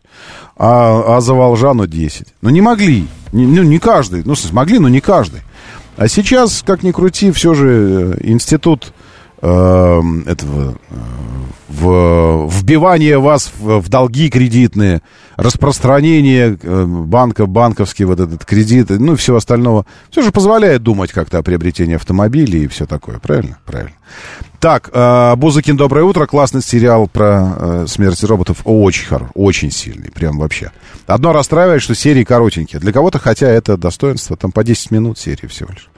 Speaker 1: А, а за Волжану 10. Ну, не могли. Не, ну, не каждый. Ну, смогли, но не каждый. А сейчас, как ни крути, все же э, институт э, этого э, в, вбивание вас в, в долги кредитные, распространение э, банка, банковский вот этот кредит, ну и всего остального, все же позволяет думать как-то о приобретении автомобилей и все такое, правильно? Правильно. Так, э, Бузыкин, доброе утро. Классный сериал про э, смерть роботов. Очень хороший, очень сильный, прям вообще. Одно расстраивает, что серии коротенькие. Для кого-то, хотя это достоинство, там по 10 минут серии всего лишь.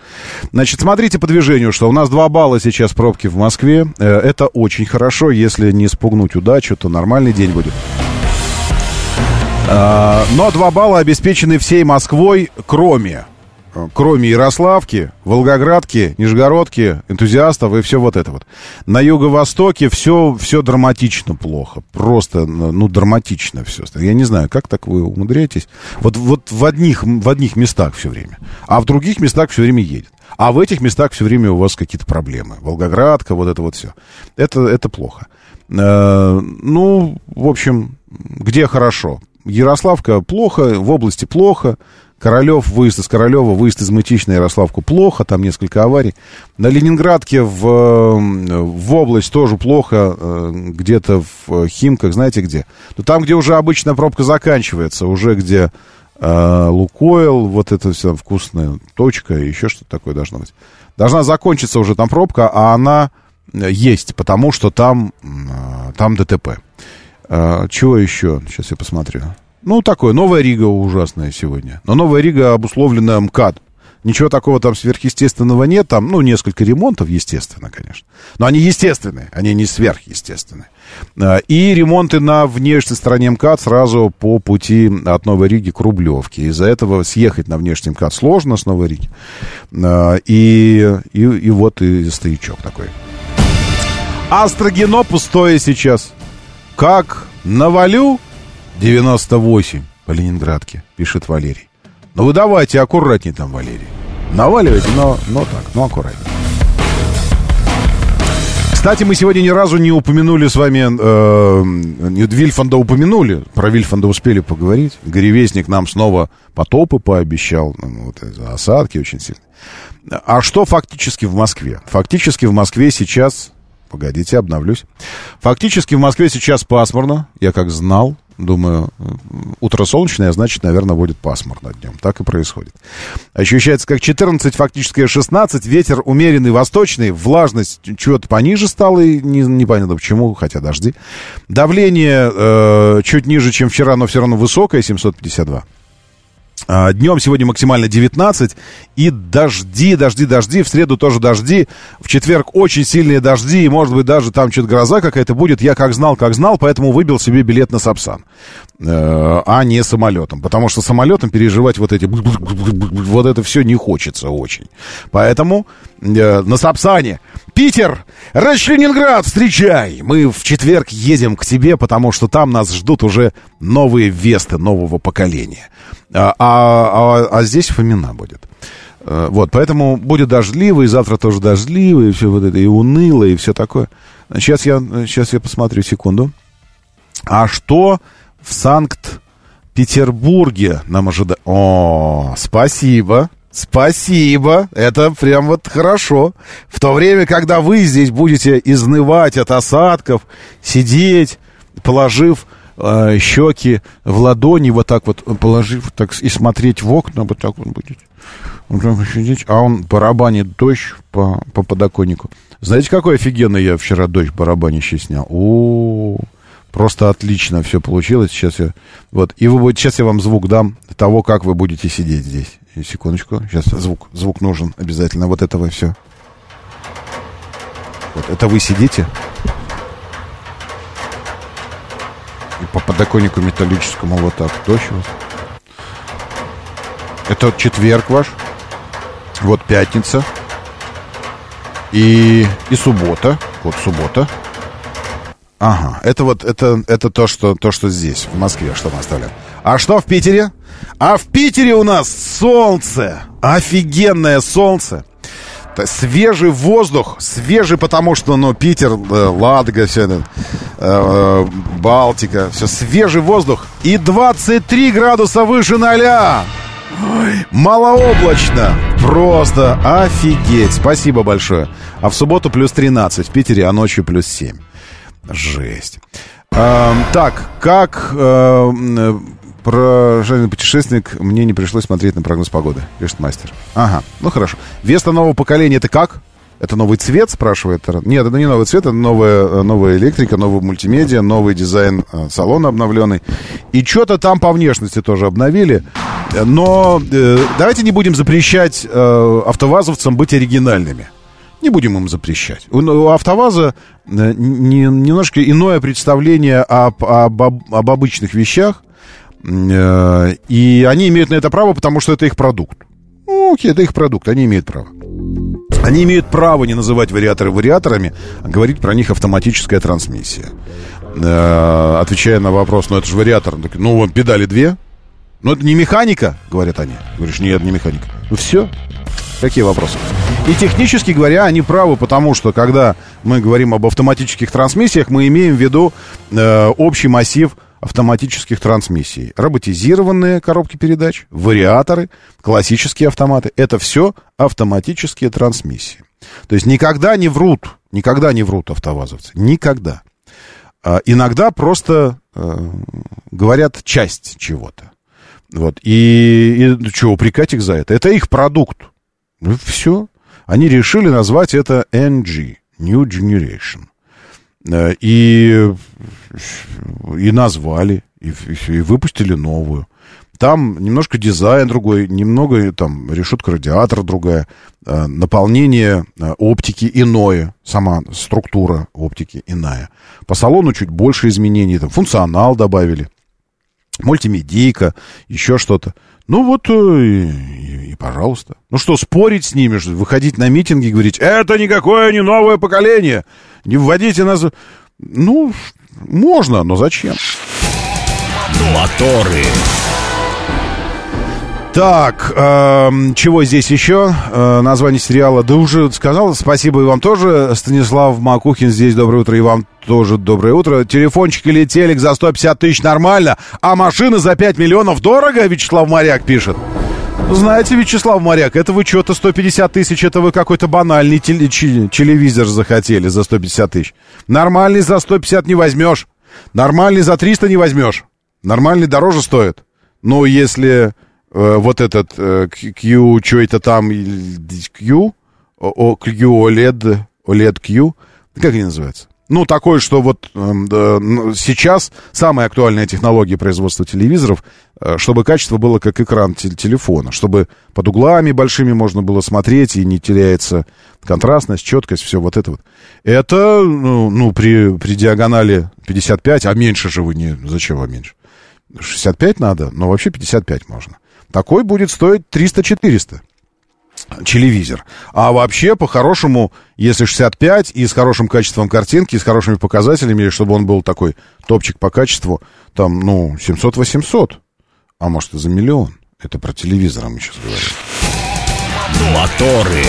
Speaker 1: Значит, смотрите по движению, что у нас 2 балла сейчас пробки в Москве. Это очень хорошо. Если не спугнуть удачу, то нормальный день будет. Э, но 2 балла обеспечены всей Москвой, кроме кроме Ярославки, Волгоградки, Нижегородки, энтузиастов и все вот это вот. На юго-востоке все, все драматично плохо. Просто, ну, драматично все. Я не знаю, как так вы умудряетесь. Вот, вот в, одних, в одних местах все время. А в других местах все время едет. А в этих местах все время у вас какие-то проблемы. Волгоградка, вот это вот все. Это, это плохо. Э, ну, в общем, где хорошо? Ярославка плохо, в области плохо, Королев, выезд из Королева, выезд из Мытищ на Ярославку плохо, там несколько аварий. На Ленинградке в, в область тоже плохо, э, где-то в Химках, знаете где? Но там, где уже обычная пробка заканчивается, уже где э, Лукойл, вот это все вкусная точка, еще что-то такое должно быть. Должна закончиться уже там пробка, а она есть, потому что там, э, там ДТП. Э, чего еще? Сейчас я посмотрю. Ну, такое, Новая Рига ужасная сегодня. Но Новая Рига обусловлена МКАД. Ничего такого там сверхъестественного нет. Там, ну, несколько ремонтов, естественно, конечно. Но они естественные, они не сверхъестественные. А, и ремонты на внешней стороне МКАД сразу по пути от Новой Риги к Рублевке. Из-за этого съехать на внешний МКАД сложно с Новой Риги. А, и, и, и вот и стоячок такой. Астрогено пустое сейчас. Как навалю 98 по Ленинградке, пишет Валерий. Ну вы давайте аккуратнее там, Валерий. Наваливайте, но, но так, но аккуратнее. Кстати, мы сегодня ни разу не упомянули с вами, э, Вильфанда упомянули, про Вильфанда успели поговорить. Горевестник нам снова потопы пообещал, ну, вот, осадки очень сильные. А что фактически в Москве? Фактически в Москве сейчас, погодите, обновлюсь. Фактически в Москве сейчас пасмурно, я как знал, Думаю, утро солнечное, значит, наверное, будет пасмурно днем. Так и происходит. Ощущается как 14, фактически 16. Ветер умеренный, восточный. Влажность чего-то пониже стала. И не, непонятно почему, хотя дожди. Давление э, чуть ниже, чем вчера, но все равно высокое, 752. А, днем сегодня максимально 19. И дожди, дожди, дожди. В среду тоже дожди. В четверг очень сильные дожди. И, может быть, даже там что-то гроза какая-то будет. Я как знал, как знал. Поэтому выбил себе билет на Сапсан. Э, а не самолетом. Потому что самолетом переживать вот эти... Вот это все не хочется очень. Поэтому на Сапсане. Питер, Ленинград, встречай! Мы в четверг едем к тебе, потому что там нас ждут уже новые весты нового поколения. А, а, а, а здесь Фомина будет. Э, вот, поэтому будет дождливо, и завтра тоже дождливо, и все вот это, и уныло, и все такое. Сейчас я, сейчас я посмотрю, секунду. А что в Санкт-Петербурге нам ожидает? О, спасибо. Спасибо, это прям вот хорошо. В то время, когда вы здесь будете изнывать от осадков, сидеть, положив э, щеки в ладони, вот так вот положив, так и смотреть в окна, вот так вот будет. Сидеть, а он барабанит дождь по, по подоконнику. Знаете, какой офигенный я вчера дождь барабанище снял? О. Просто отлично все получилось. Сейчас я... Вот. И вы. Сейчас я вам звук дам того, как вы будете сидеть здесь. И секундочку. Сейчас звук. Звук нужен обязательно. Вот этого все. Вот. Это вы сидите. И по подоконнику металлическому вот так. Дождь. Это четверг ваш. Вот пятница. И, и суббота. Вот суббота. Ага, это вот, это, это то, что, то, что здесь, в Москве, что мы оставляем. А что в Питере? А в Питере у нас солнце. Офигенное солнце. Свежий воздух. Свежий, потому что, ну, Питер, э, Ладога, все это. э, Балтика. Все, свежий воздух. И 23 градуса выше ноля. Малооблачно. Просто офигеть. Спасибо большое. А в субботу плюс 13 в Питере, а ночью плюс 7. Жесть. Э, так, как э, про жареный путешественник мне не пришлось смотреть на прогноз погоды, пишет мастер. Ага, ну хорошо. Веста нового поколения это как? Это новый цвет, спрашивает. Нет, это не новый цвет, это новая, новая электрика, новая мультимедиа, новый дизайн э, салона обновленный. И что-то там по внешности тоже обновили. Но э, давайте не будем запрещать э, автовазовцам быть оригинальными. Не будем им запрещать. У, у АвтоВАЗа э, не, немножко иное представление об, об, об обычных вещах. Э, и они имеют на это право, потому что это их продукт. Ну, окей, это их продукт, они имеют право. Они имеют право не называть вариаторы вариаторами, а говорить про них автоматическая трансмиссия. Э, отвечая на вопрос, ну это же вариатор. Ну, педали две. Ну, это не механика, говорят они. Говоришь, нет, не механика. Ну, все. Какие вопросы? И технически говоря, они правы, потому что когда мы говорим об автоматических трансмиссиях, мы имеем в виду э, общий массив автоматических трансмиссий. Роботизированные коробки передач, вариаторы, классические автоматы. Это все автоматические трансмиссии. То есть никогда не врут, никогда не врут автовазовцы. Никогда. А иногда просто э, говорят часть чего-то. Вот. И, и ну, что, упрекать их за это? Это их продукт. Ну, все. Они решили назвать это NG, New Generation. Э, и, и назвали, и, и выпустили новую. Там немножко дизайн другой, немного там решетка радиатора другая, э, наполнение э, оптики иное, сама структура оптики иная. По салону чуть больше изменений, там функционал добавили, мультимедийка, еще что-то. Ну вот и, и, и пожалуйста. Ну что, спорить с ними, выходить на митинги и говорить, это никакое не новое поколение, не вводите нас... Ну, можно, но зачем?
Speaker 2: Моторы.
Speaker 1: Так, э, чего здесь еще? Э, название сериала, да уже сказал. Спасибо и вам тоже. Станислав Макухин здесь. Доброе утро. И вам тоже доброе утро. Телефончик или телек за 150 тысяч нормально, а машина за 5 миллионов дорого, Вячеслав Моряк пишет. Знаете, Вячеслав Моряк, это вы что-то 150 тысяч, это вы какой-то банальный теле телевизор захотели за 150 тысяч. Нормальный за 150 не возьмешь. Нормальный за 300 не возьмешь. Нормальный дороже стоит. Но если э, вот этот э, Q, что это там, Q, о, Q OLED, OLED Q, как они называются? Ну, такое, что вот э, сейчас самая актуальная технология производства телевизоров, э, чтобы качество было как экран телефона, чтобы под углами большими можно было смотреть и не теряется контрастность, четкость, все вот это вот. Это, ну, ну при, при диагонали 55, а меньше же вы не... Зачем вам меньше? 65 надо, но вообще 55 можно. Такой будет стоить 300-400 телевизор. А вообще, по-хорошему, если 65 и с хорошим качеством картинки, и с хорошими показателями, чтобы он был такой топчик по качеству, там, ну, 700-800. А может, и за миллион. Это про телевизор мы сейчас говорим.
Speaker 2: Моторы.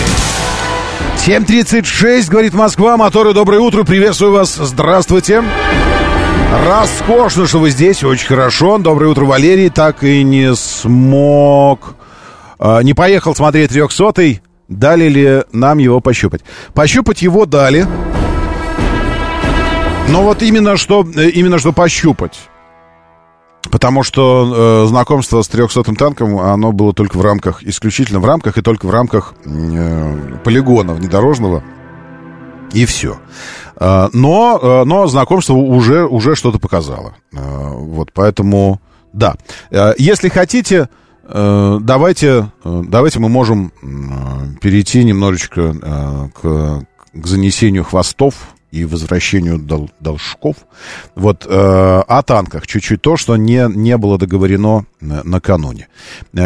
Speaker 1: 7.36, говорит Москва. Моторы, доброе утро. Приветствую вас. Здравствуйте. Роскошно, что вы здесь. Очень хорошо. Доброе утро, Валерий. Так и не смог не поехал смотреть трехсотый. Дали ли нам его пощупать? Пощупать его дали. Но вот именно что, э, именно что пощупать. Потому что э, знакомство с 300-м танком, оно было только в рамках, исключительно в рамках и только в рамках э, полигона внедорожного. И все. Э, но, э, но знакомство уже, уже что-то показало. Э, вот, поэтому, да. Э, если хотите, давайте, э, давайте мы можем э, перейти немножечко к, к занесению хвостов и возвращению дол, должков. Вот э, о танках чуть-чуть то, что не, не было договорено накануне.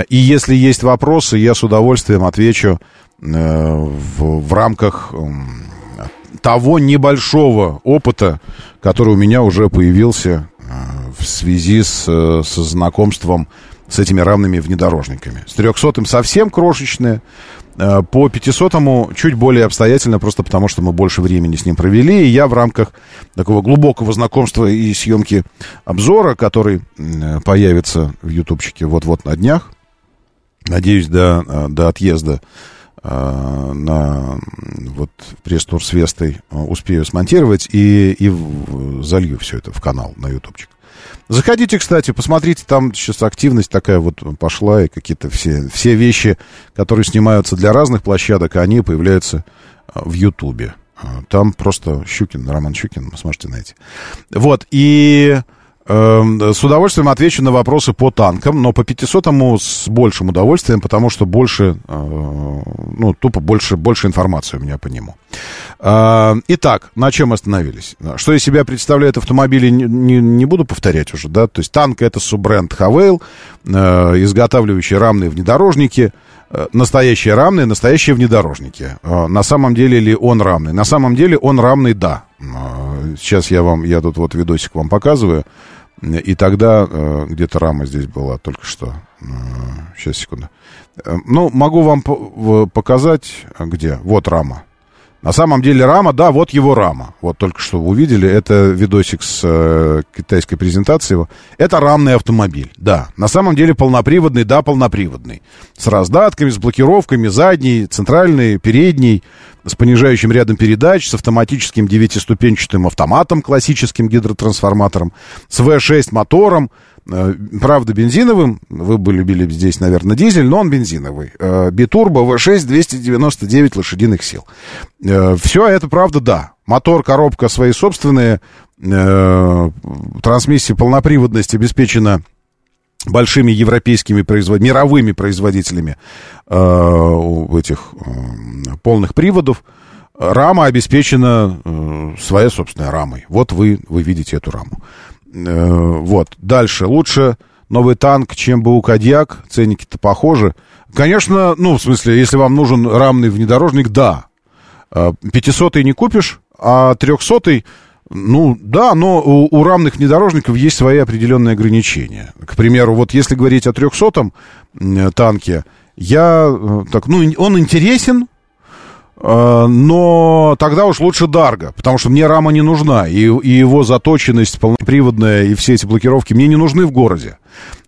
Speaker 1: И если есть вопросы, я с удовольствием отвечу э, в, в рамках э, того небольшого опыта, который у меня уже появился э, в связи с, со знакомством с этими равными внедорожниками. С 300-м совсем крошечные, Э, по 500-му чуть более обстоятельно, просто потому что мы больше времени с ним провели. И я в рамках такого глубокого знакомства и съемки обзора, который появится в ютубчике вот-вот на днях, надеюсь, до, э, до отъезда э, на вот пресс-тур с Вестой успею смонтировать и, и залью все это в канал на ютубчик. Заходите, кстати, посмотрите, там сейчас активность такая вот пошла, и какие-то все, все вещи, которые снимаются для разных площадок, они появляются а, в Ютубе. А, там просто Щукин, Роман Щукин, сможете найти. Вот, и с удовольствием отвечу на вопросы по танкам, но по 500-му с большим удовольствием, потому что больше, э, ну, тупо больше, больше информации у меня по нему. Э, итак, на чем остановились? Что из себя представляет автомобили, не, не, не буду повторять уже, да, то есть танк это суббренд Хавейл, э, изготавливающий рамные внедорожники, настоящие рамные, настоящие внедорожники. На самом деле ли он рамный? На самом деле он рамный, да. Сейчас я вам, я тут вот видосик вам показываю. И тогда э, где-то рама здесь была только что. Э, сейчас, секунду. Э, ну, могу вам по показать, где. Вот рама. На самом деле рама, да, вот его рама. Вот только что вы увидели, это видосик с э, китайской презентацией его. Это рамный автомобиль, да. На самом деле полноприводный, да, полноприводный. С раздатками, с блокировками, задний, центральный, передний, с понижающим рядом передач, с автоматическим девятиступенчатым автоматом, классическим гидротрансформатором, с V6 мотором, правда, бензиновым. Вы бы любили здесь, наверное, дизель, но он бензиновый. Э, битурбо V6 299 лошадиных сил. Э, Все это правда, да. Мотор, коробка свои собственные. Трансмиссия полноприводность обеспечена большими европейскими производ... мировыми производителями этих полных приводов. Рама обеспечена своей собственной рамой. Вот вы, вы видите эту раму. Э, вот. Дальше. Лучше новый танк, чем БУ Кадьяк. Ценники-то похожи. Конечно, ну, в смысле, если вам нужен рамный внедорожник, да. 500 э, не купишь, а 300 ну, да, но у, у рамных внедорожников есть свои определенные ограничения. К примеру, вот если говорить о 300-м танке, я э, так, ну, он интересен, Э, но тогда уж лучше Дарго, потому что мне рама не нужна, и, и его заточенность полноприводная, и все эти блокировки мне не нужны в городе.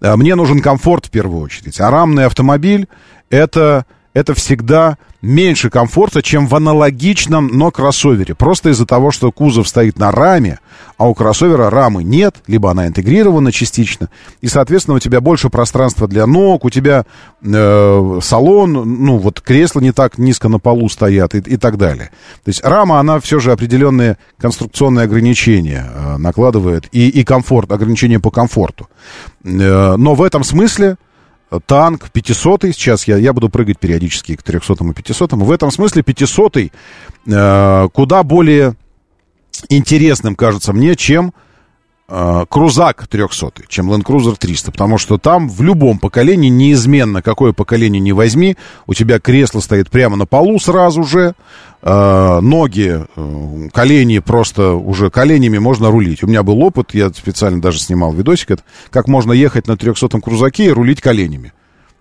Speaker 1: Э, мне нужен комфорт в первую очередь. А рамный автомобиль это это всегда меньше комфорта, чем в аналогичном, но кроссовере. Просто из-за того, что кузов стоит на раме, а у кроссовера рамы нет, либо она интегрирована частично, и, соответственно, у тебя больше пространства для ног, у тебя э, салон, ну, вот кресла не так низко на полу стоят и, и так далее. То есть рама, она все же определенные конструкционные ограничения э, накладывает и, и комфорт, ограничения по комфорту. Э, но в этом смысле танк 500 сейчас я, я буду прыгать периодически к 300 и 500 в этом смысле 500 э, куда более интересным кажется мне, чем Крузак 300, чем Land Cruiser 300, потому что там в любом поколении, неизменно какое поколение не возьми, у тебя кресло стоит прямо на полу сразу же, э, ноги, э, колени просто уже коленями можно рулить. У меня был опыт, я специально даже снимал видосик, это, как можно ехать на 300-м крузаке и рулить коленями.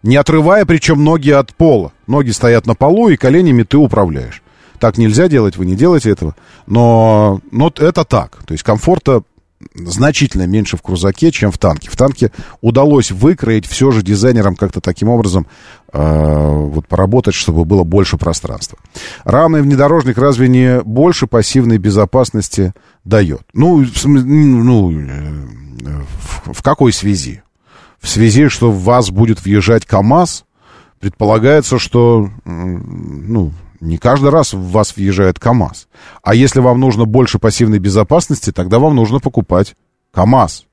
Speaker 1: Не отрывая, причем ноги от пола. Ноги стоят на полу, и коленями ты управляешь. Так нельзя делать, вы не делаете этого. Но, но это так. То есть комфорта значительно меньше в крузаке, чем в танке. В танке удалось выкроить все же дизайнерам как-то таким образом э, вот поработать, чтобы было больше пространства. Рамный внедорожник разве не больше пассивной безопасности дает? Ну, ну э, в, в какой связи? В связи, что в вас будет въезжать КАМАЗ, предполагается, что ну, не каждый раз в вас въезжает КАМАЗ. А если вам нужно больше пассивной безопасности, тогда вам нужно покупать КАМАЗ.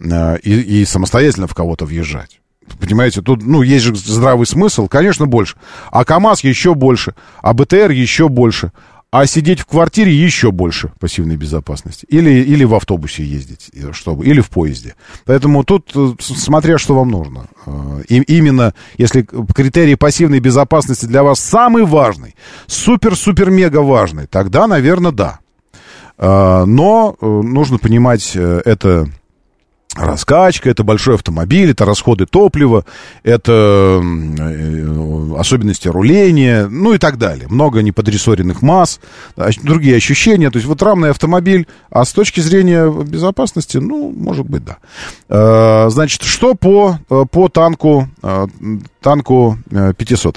Speaker 1: Э, и, и самостоятельно в кого-то въезжать. Понимаете, тут, ну, есть же здравый смысл, конечно, больше. А КАМАЗ еще больше, а БТР еще больше, а сидеть в квартире еще больше пассивной безопасности. Или, или в автобусе ездить, э, чтобы, или в поезде. Поэтому тут, э, смотря что вам нужно. Э, и, именно, если критерий пассивной безопасности для вас самый важный, супер-супер-мега важный, тогда, наверное, да. Но нужно понимать это раскачка, это большой автомобиль, это расходы топлива, это э, особенности руления, ну и так далее. Много неподрессоренных масс, другие ощущения. То есть вот рамный автомобиль, а с точки зрения безопасности, ну, может быть, да. Э, значит, что по, э, по танку, танку 500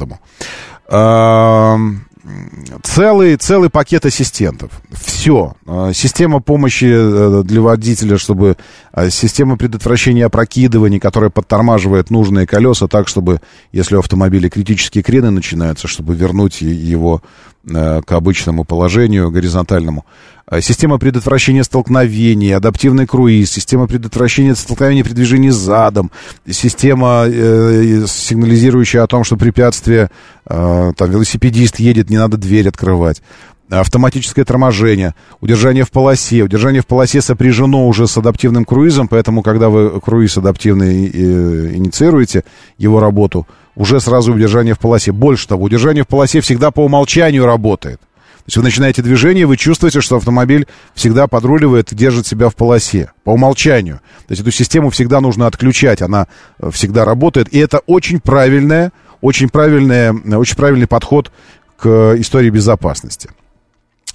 Speaker 1: целый, целый пакет ассистентов. Все. А, система помощи э, для водителя, чтобы... А, система предотвращения опрокидываний, которая подтормаживает нужные колеса так, чтобы, если у автомобиля критические крены начинаются, чтобы вернуть его к обычному положению, горизонтальному. Э, система предотвращения столкновений, адаптивный круиз, система предотвращения столкновений при движении задом, система, э, сигнализирующая о том, что препятствие, э, там, велосипедист едет, не надо дверь открывать автоматическое торможение, удержание в полосе. Удержание в полосе сопряжено уже с адаптивным круизом, поэтому, когда вы круиз адаптивный э, инициируете, его работу, уже сразу удержание в полосе. Больше того, удержание в полосе всегда по умолчанию работает. То есть вы начинаете движение, вы чувствуете, что автомобиль всегда подруливает и держит себя в полосе. По умолчанию. То есть эту систему всегда нужно отключать, она э, всегда работает. И это очень правильное, очень, правильное, очень правильный подход к истории безопасности.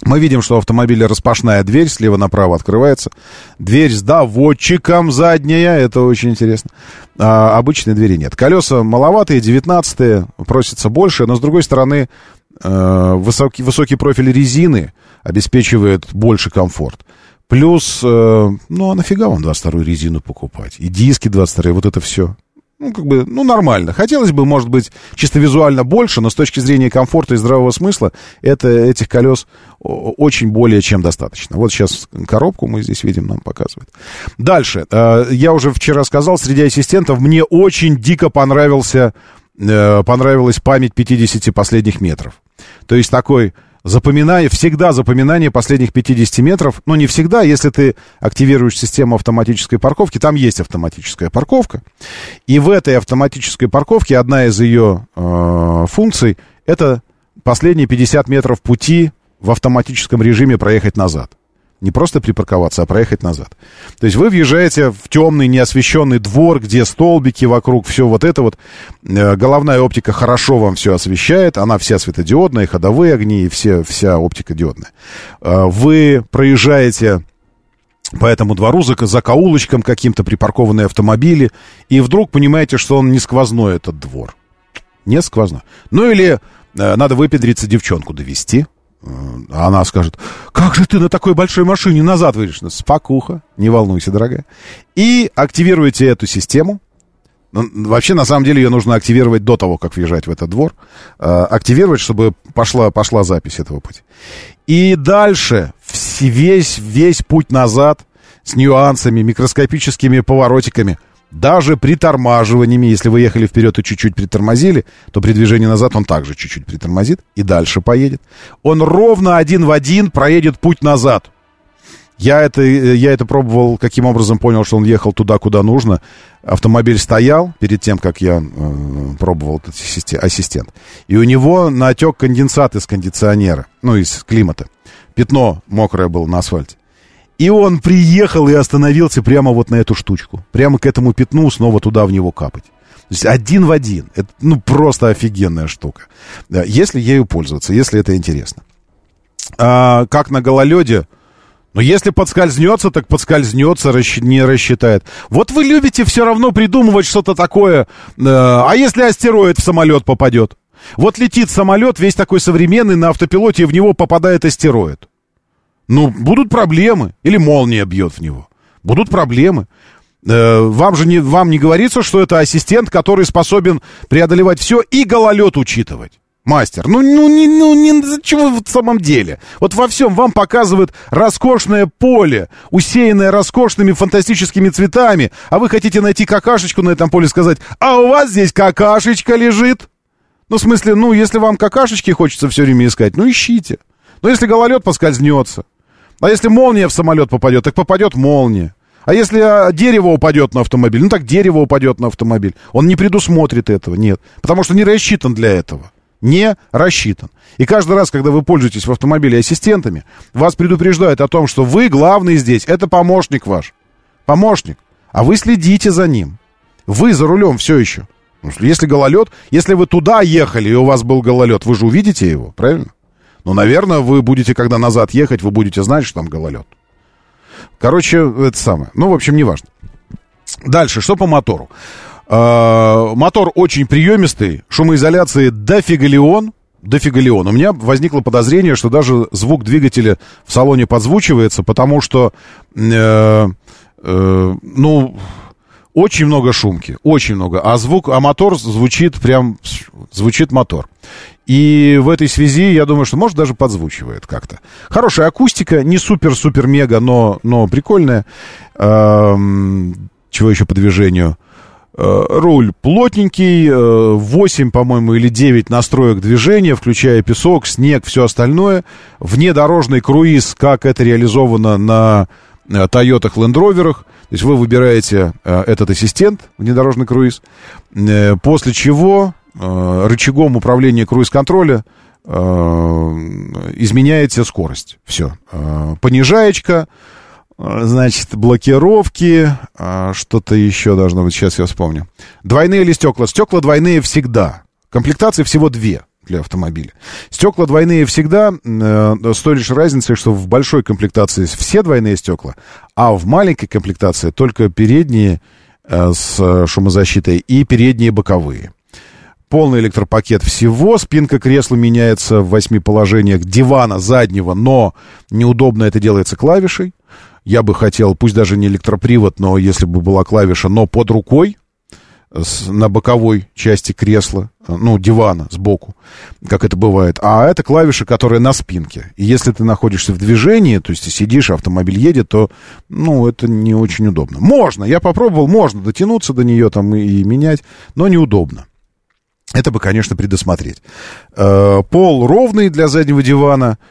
Speaker 1: Мы видим, что у автомобиля распашная дверь, слева направо открывается. Дверь с доводчиком задняя, это очень интересно. А обычной двери нет. Колеса маловатые, 19-е, просится больше, но с другой стороны, э, высокий, высокий профиль резины обеспечивает больше комфорт. Плюс, э, ну а нафига вам 22-ю резину покупать? И диски 22-е, вот это все ну, как бы, ну, нормально. Хотелось бы, может быть, чисто визуально больше, но с точки зрения комфорта и здравого смысла, это, этих колес очень более чем достаточно. Вот сейчас коробку мы здесь видим, нам показывает. Дальше. Э, я уже вчера сказал, среди ассистентов мне очень дико понравился, э, понравилась память 50 последних метров. То есть такой запоминание, всегда запоминание последних 50 метров, ну не всегда, если ты активируешь систему автоматической парковки, там есть автоматическая парковка, и в этой автоматической парковке одна из ее э, функций это последние 50 метров пути в автоматическом режиме проехать назад. Не просто припарковаться, а проехать назад. То есть вы въезжаете в темный, неосвещенный двор, где столбики вокруг, все вот это вот. Э, головная оптика хорошо вам все освещает, она вся светодиодная, ходовые огни, и все, вся оптика диодная. Э, вы проезжаете по этому двору за, за каулочком каким-то припаркованные автомобили, и вдруг понимаете, что он не сквозной, этот двор. Не сквозной. Ну или э, надо выпедриться девчонку довести а она скажет, как же ты на такой большой машине назад выйдешь? Ну, спокуха, не волнуйся, дорогая. И активируйте эту систему. Ну, вообще, на самом деле, ее нужно активировать до того, как въезжать в этот двор. А, активировать, чтобы пошла, пошла запись этого пути. И дальше весь, весь путь назад с нюансами, микроскопическими поворотиками – даже притормаживаниями, если вы ехали вперед и чуть-чуть притормозили, то при движении назад он также чуть-чуть притормозит и дальше поедет. Он ровно один в один проедет путь назад. Я это, я это пробовал, каким образом понял, что он ехал туда, куда нужно. Автомобиль стоял перед тем, как я э, пробовал этот ассистент. И у него натек конденсат из кондиционера, ну, из климата. Пятно мокрое было на асфальте. И он приехал и остановился прямо вот на эту штучку. Прямо к этому пятну снова туда в него капать. То есть один в один. Это, ну, просто офигенная штука. Если ею пользоваться, если это интересно. А, как на гололеде, но если подскользнется, так подскользнется, расщ... не рассчитает. Вот вы любите все равно придумывать что-то такое. Э, а если астероид в самолет попадет? Вот летит самолет, весь такой современный, на автопилоте, и в него попадает астероид. Ну, будут проблемы. Или молния бьет в него. Будут проблемы. Э, вам же не, вам не говорится, что это ассистент, который способен преодолевать все и гололед учитывать. Мастер, ну, ну, не, ну, не, чего в самом деле? Вот во всем вам показывают роскошное поле, усеянное роскошными фантастическими цветами, а вы хотите найти какашечку на этом поле и сказать, а у вас здесь какашечка лежит? Ну, в смысле, ну, если вам какашечки хочется все время искать, ну, ищите. Но если гололед поскользнется, а если молния в самолет попадет, так попадет молния. А если а, дерево упадет на автомобиль, ну так дерево упадет на автомобиль. Он не предусмотрит этого, нет. Потому что не рассчитан для этого. Не рассчитан. И каждый раз, когда вы пользуетесь в автомобиле ассистентами, вас предупреждают о том, что вы главный здесь, это помощник ваш. Помощник. а вы следите за ним. Вы за рулем все еще. Если гололед, если вы туда ехали, и у вас был гололед, вы же увидите его, правильно? Ну, наверное, вы будете, когда назад ехать, вы будете знать, что там гололед. Короче, это самое. Ну, в общем, неважно. Дальше, что по мотору? Э, мотор очень приемистый, шумоизоляции дофигалион, дофигалион. У меня возникло подозрение, что даже звук двигателя в салоне подзвучивается, потому что, э, э, ну, очень много шумки, очень много. А звук, а мотор звучит прям, звучит мотор. И в этой связи, я думаю, что, может, даже подзвучивает как-то. Хорошая акустика, не супер-супер-мега, но, но прикольная. Эм, чего еще по движению? Э, руль плотненький, 8, э, по-моему, или 9 настроек движения, включая песок, снег, все остальное. Внедорожный круиз, как это реализовано на Toyota Land Rover. То есть вы выбираете э, этот ассистент, внедорожный круиз, после чего рычагом управления круиз-контроля изменяете скорость. Все. Понижаечка, а, значит, блокировки, что-то еще должно быть, сейчас я вспомню. Двойные или стекла? Стекла двойные всегда. Комплектации всего две для автомобиля. Стекла двойные всегда, э, с той лишь разницей, что в большой комплектации все двойные стекла, а в маленькой комплектации только передние э, с шумозащитой и передние боковые. Полный электропакет всего, спинка кресла меняется в восьми положениях дивана заднего, но неудобно это делается клавишей я бы хотел, пусть даже не электропривод, но если бы была клавиша, но под рукой, на боковой части кресла, ну, дивана сбоку, как это бывает. А это клавиша, которая на спинке. И если ты находишься в движении, то есть ты сидишь, автомобиль едет, то, ну, это не очень удобно. Можно, я попробовал, можно дотянуться до нее там и, и менять, но неудобно. Это бы, конечно, предусмотреть. Э, пол ровный для заднего дивана –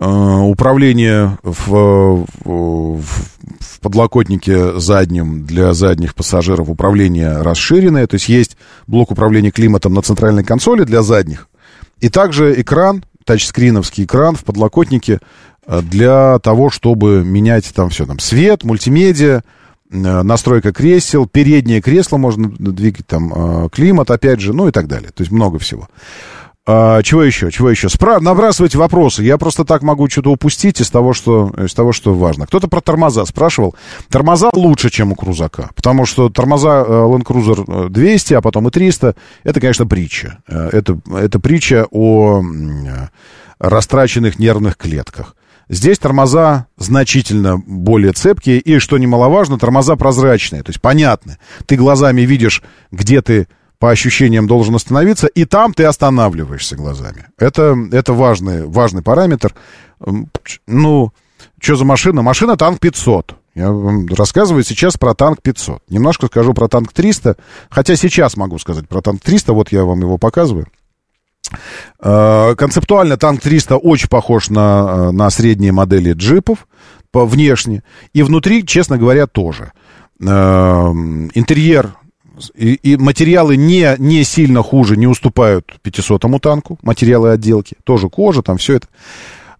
Speaker 1: Э, управление в, в, в подлокотнике заднем для задних пассажиров управление расширенное, то есть есть блок управления климатом на центральной консоли для задних, и также экран, тачскриновский экран в подлокотнике э, для того, чтобы менять там все, там свет, мультимедиа, э, настройка кресел, переднее кресло можно двигать, там климат, опять же, ну и так далее. То есть много всего. А, чего еще? Чего еще? Спра... Набрасывайте вопросы. Я просто так могу что-то упустить из того, что, из того, что важно. Кто-то про тормоза спрашивал. Тормоза лучше, чем у крузака. Потому что тормоза э, Land Cruiser 200, а потом и 300, это, конечно, притча. Э, это, это притча о растраченных нервных клетках. Здесь тормоза значительно более цепкие, и, что немаловажно, тормоза прозрачные, то есть понятны. Ты глазами видишь, где ты по ощущениям должен остановиться, и там ты останавливаешься глазами. Это, это важный, важный параметр. Ну, что за машина? Машина танк 500. Я вам рассказываю сейчас про танк 500. Немножко скажу про танк 300, хотя сейчас могу сказать про танк 300, вот я вам его показываю. А, концептуально танк 300 очень похож на, на средние модели джипов по внешне, и внутри, честно говоря, тоже. А, интерьер и, и материалы не, не сильно хуже, не уступают 500-му танку, материалы отделки, тоже кожа, там все это.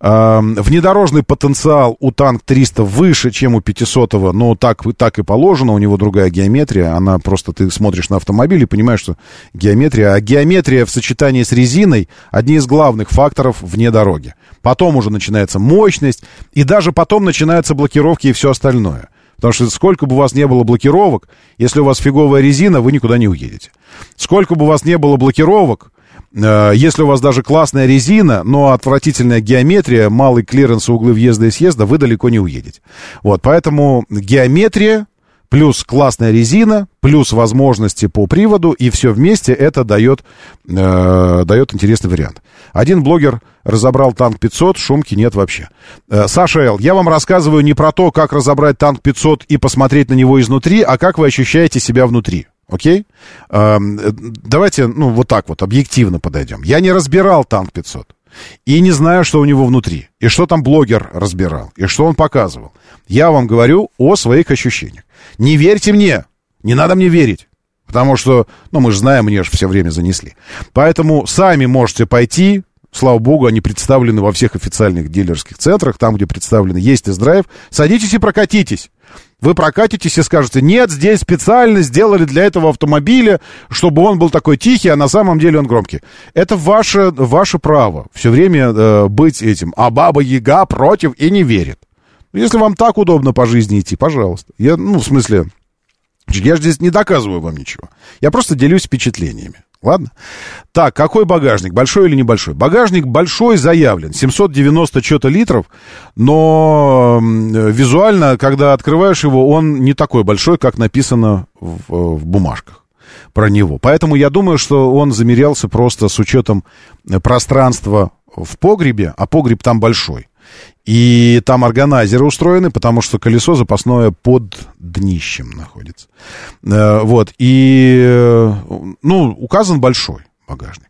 Speaker 1: Э, внедорожный потенциал у танк 300 выше, чем у 500-го, но так, так и положено, у него другая геометрия, она просто, ты смотришь на автомобиль и понимаешь, что геометрия, а геометрия в сочетании с резиной одни из главных факторов вне дороги. Потом уже начинается мощность, и даже потом начинаются блокировки и все остальное. Потому что сколько бы у вас не было блокировок, если у вас фиговая резина, вы никуда не уедете. Сколько бы у вас не было блокировок, если у вас даже классная резина, но отвратительная геометрия, малый клиренс углы въезда и съезда, вы далеко не уедете. Вот, поэтому геометрия плюс классная резина, плюс возможности по приводу, и все вместе это дает, э, дает интересный вариант. Один блогер разобрал танк 500, шумки нет вообще. Э, Саша Л., я вам рассказываю не про то, как разобрать танк 500 и посмотреть на него изнутри, а как вы ощущаете себя внутри. Окей? Э, давайте, ну, вот так вот, объективно подойдем. Я не разбирал танк 500. И не знаю, что у него внутри. И что там блогер разбирал. И что он показывал. Я вам говорю о своих ощущениях. Не верьте мне. Не надо мне верить. Потому что, ну, мы же знаем, мне же все время занесли. Поэтому сами можете пойти, Слава богу, они представлены во всех официальных дилерских центрах, там, где представлены есть тест-драйв. Садитесь и прокатитесь. Вы прокатитесь и скажете, нет, здесь специально сделали для этого автомобиля, чтобы он был такой тихий, а на самом деле он громкий. Это ваше, ваше право все время э, быть этим. А баба Яга против и не верит. Если вам так удобно по жизни идти, пожалуйста. Я, ну, в смысле, я же здесь не доказываю вам ничего. Я просто делюсь впечатлениями. Ладно? Так, какой багажник? Большой или небольшой? Багажник большой заявлен. 790 что-то литров, но визуально, когда открываешь его, он не такой большой, как написано в, в бумажках про него. Поэтому я думаю, что он замерялся просто с учетом пространства в погребе, а погреб там большой. И там органайзеры устроены, потому что колесо запасное под днищем находится. Э, вот. И, э, ну, указан большой багажник.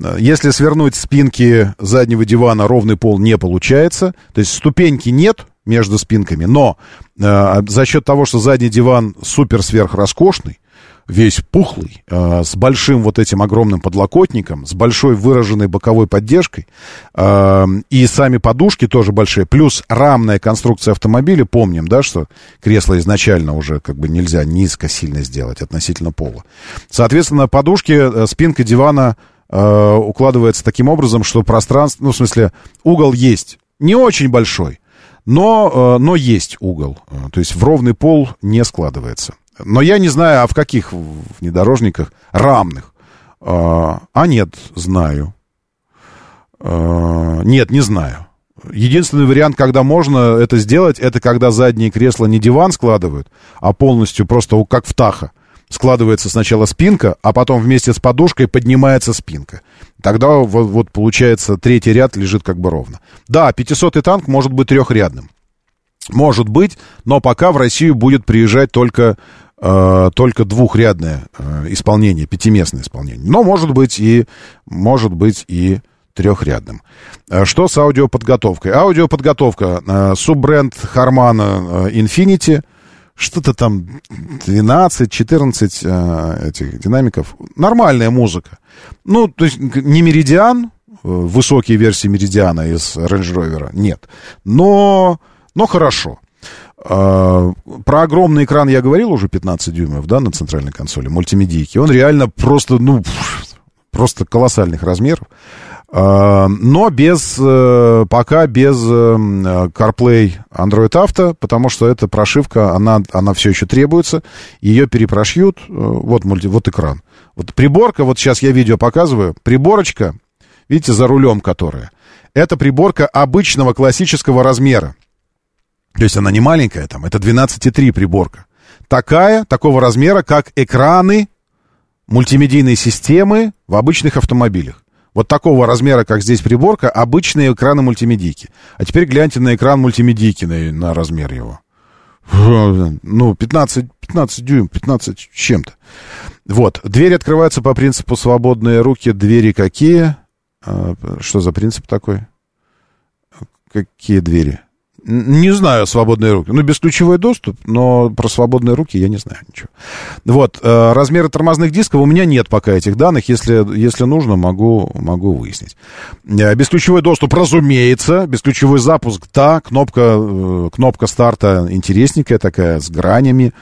Speaker 1: Э, если свернуть спинки заднего дивана, ровный пол не получается. То есть ступеньки нет между спинками, но за счет того, что задний диван супер сверхроскошный, весь пухлый, э, с большим вот этим огромным подлокотником, с большой выраженной боковой поддержкой, э, и сами подушки тоже большие, плюс рамная конструкция автомобиля, помним, да, что кресло изначально уже как бы нельзя низко сильно сделать относительно пола. Соответственно, подушки, э, спинка дивана э, укладывается таким образом, что пространство, ну, в смысле, угол есть, не очень большой, но, э, но есть угол, то есть в ровный пол не складывается. Но я не знаю, а в каких внедорожниках рамных. А, а нет, знаю. А, нет, не знаю. Единственный вариант, когда можно это сделать, это когда задние кресла не диван складывают, а полностью просто как в Таха. Складывается сначала спинка, а потом вместе с подушкой поднимается спинка. Тогда вот, вот получается третий ряд лежит как бы ровно. Да, 500-й танк может быть трехрядным. Может быть, но пока в Россию будет приезжать только э, только двухрядное э, исполнение, пятиместное исполнение. Но может быть и, может быть и трехрядным. Э, что с аудиоподготовкой? Аудиоподготовка. Э, суббренд Harman э, Infinity. Что-то там 12-14 э, этих динамиков. Нормальная музыка. Ну, то есть не Меридиан, э, высокие версии Меридиана из Range Rover, нет. Но, но хорошо. А, про огромный экран я говорил уже 15 дюймов, да, на центральной консоли, мультимедийки. Он реально просто, ну, просто колоссальных размеров. А, но без, э, пока без э, CarPlay Android Auto, потому что эта прошивка, она, она все еще требуется. Ее перепрошьют. Э, вот, мульти, вот экран. Вот приборка, вот сейчас я видео показываю. Приборочка, видите, за рулем которая. Это приборка обычного классического размера. То есть она не маленькая там, это 12,3 приборка. Такая, такого размера, как экраны мультимедийной системы в обычных автомобилях. Вот такого размера, как здесь приборка, обычные экраны мультимедийки. А теперь гляньте на экран мультимедийки, на, на размер его. Ну, 15, 15 дюйм, 15 с чем-то. Вот. Двери открываются по принципу свободные руки. Двери какие? А, что за принцип такой? Какие двери? Не знаю свободные руки. Ну, бесключевой доступ, но про свободные руки я не знаю ничего. Вот, э, размеры тормозных дисков у меня нет пока этих данных. Если, если нужно, могу, могу выяснить. Э, бесключевой доступ, разумеется. Бесключевой запуск, да. Кнопка, э, кнопка старта интересненькая такая, с гранями.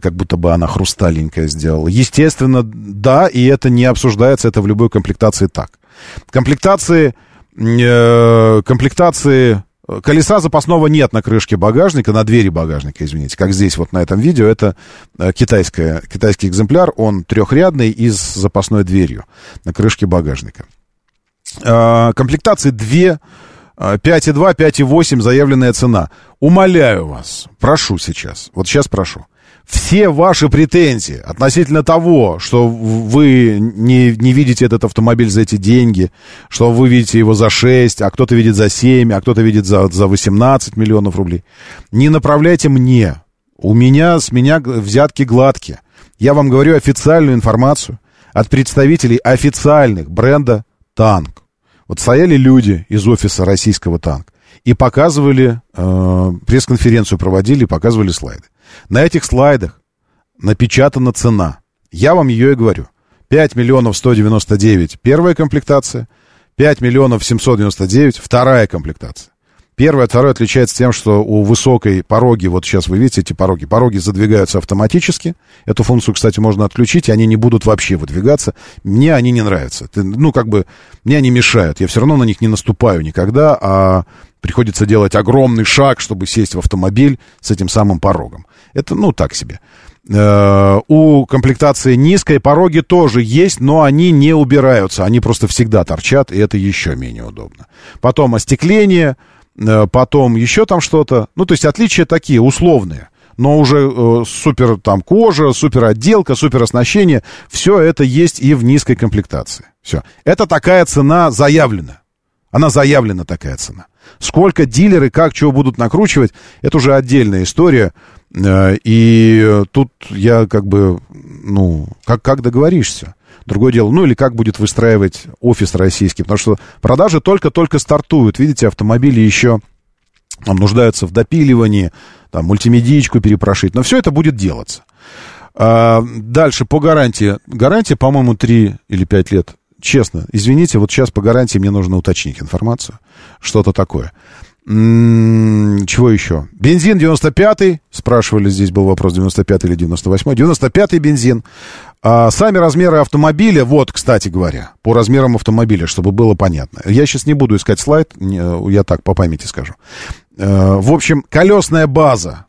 Speaker 1: Как будто бы она хрусталенькая сделала. Естественно, да, и это не обсуждается, это в любой комплектации так. Комплектации... Комплектации Колеса запасного нет на крышке багажника, на двери багажника, извините. Как здесь вот на этом видео, это э, китайская, китайский экземпляр, он трехрядный и с запасной дверью на крышке багажника. Э, комплектации 2, 5,2, 5,8 заявленная цена. Умоляю вас, прошу сейчас, вот сейчас прошу все ваши претензии относительно того, что вы не, не видите этот автомобиль за эти деньги, что вы видите его за 6, а кто-то видит за 7, а кто-то видит за, за 18 миллионов рублей, не направляйте мне. У меня, с меня взятки гладкие. Я вам говорю официальную информацию от представителей официальных бренда «Танк». Вот стояли люди из офиса российского «Танк» и показывали, э, пресс-конференцию проводили показывали слайды. На этих слайдах напечатана цена. Я вам ее и говорю. 5 миллионов 199 первая комплектация, 5 миллионов 799, вторая комплектация. Первое, второе отличается тем, что у высокой пороги, вот сейчас вы видите эти пороги, пороги задвигаются автоматически. Эту функцию, кстати, можно отключить, и они не будут вообще выдвигаться. Мне они не нравятся. Ну, как бы, мне они мешают. Я все равно на них не наступаю никогда, а приходится делать огромный шаг, чтобы сесть в автомобиль с этим самым порогом. Это, ну, так себе. Э, у комплектации низкой пороги тоже есть, но они не убираются. Они просто всегда торчат, и это еще менее удобно. Потом остекление Э, потом еще там что-то. Ну, то есть отличия такие, условные. Но уже э, супер там кожа, супер отделка, супер оснащение, все это есть и в низкой комплектации. Все. Это такая цена заявлена. Она заявлена такая цена. Сколько дилеры, как, чего будут накручивать, это уже отдельная история. Э, и тут я как бы, ну, как, как договоришься? Другое дело, ну или как будет выстраивать офис российский, потому что продажи только-только стартуют. Видите, автомобили еще там, нуждаются в допиливании, там, мультимедиечку перепрошить, но все это будет делаться. А, дальше по гарантии. Гарантия, по-моему, 3 или 5 лет. Честно, извините, вот сейчас по гарантии мне нужно уточнить информацию. Что-то такое. М-м, чего еще? Бензин 95-й. Спрашивали, здесь был вопрос, 95-й или 98-й. 95-й бензин. А сами размеры автомобиля, вот, кстати говоря, по размерам автомобиля, чтобы было понятно. Я сейчас не буду искать слайд, я так по памяти скажу. Э, в общем, колесная база,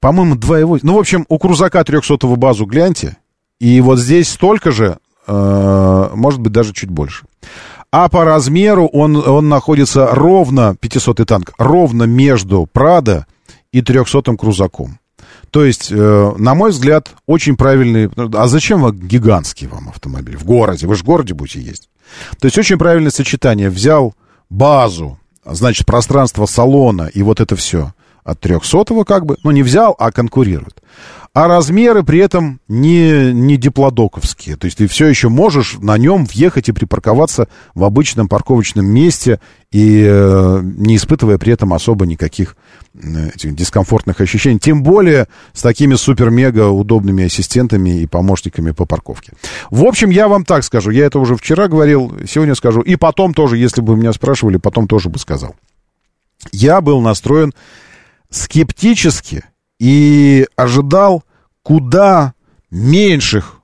Speaker 1: по-моему, 2,8. Ну, в общем, у крузака 300 базу гляньте, и вот здесь столько же, может быть, даже чуть больше. А по размеру он, он находится ровно, 500 танк, ровно между Прадо и 300 крузаком. То есть, э, на мой взгляд, очень правильный... А зачем вам гигантский вам автомобиль? В городе. Вы же в городе будете ездить. То есть, очень правильное сочетание. Взял базу, значит, пространство салона и вот это все от 300 как бы, ну, не взял, а конкурирует. А размеры при этом не, не диплодоковские. То есть ты все еще можешь на нем въехать и припарковаться в обычном парковочном месте, и э, не испытывая при этом особо никаких э, дискомфортных ощущений. Тем более с такими супер-мега удобными ассистентами и помощниками по парковке. В общем, я вам так скажу. Я это уже вчера говорил, сегодня скажу. И потом тоже, если бы меня спрашивали, потом тоже бы сказал. Я был настроен скептически и ожидал куда меньших,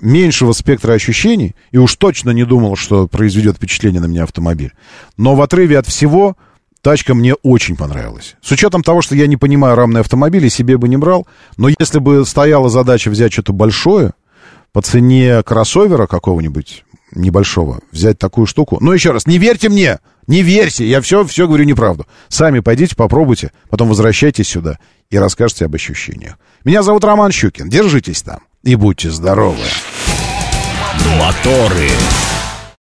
Speaker 1: меньшего спектра ощущений, и уж точно не думал, что произведет впечатление на меня автомобиль. Но в отрыве от всего тачка мне очень понравилась. С учетом того, что я не понимаю рамные автомобили, себе бы не брал, но если бы стояла задача взять что-то большое, по цене кроссовера какого-нибудь небольшого, взять такую штуку. Но еще раз, не верьте мне! Не верьте, я все, все говорю неправду. Сами пойдите, попробуйте, потом возвращайтесь сюда и расскажете об ощущениях. Меня зовут Роман Щукин. Держитесь там и будьте здоровы.
Speaker 2: Моторы.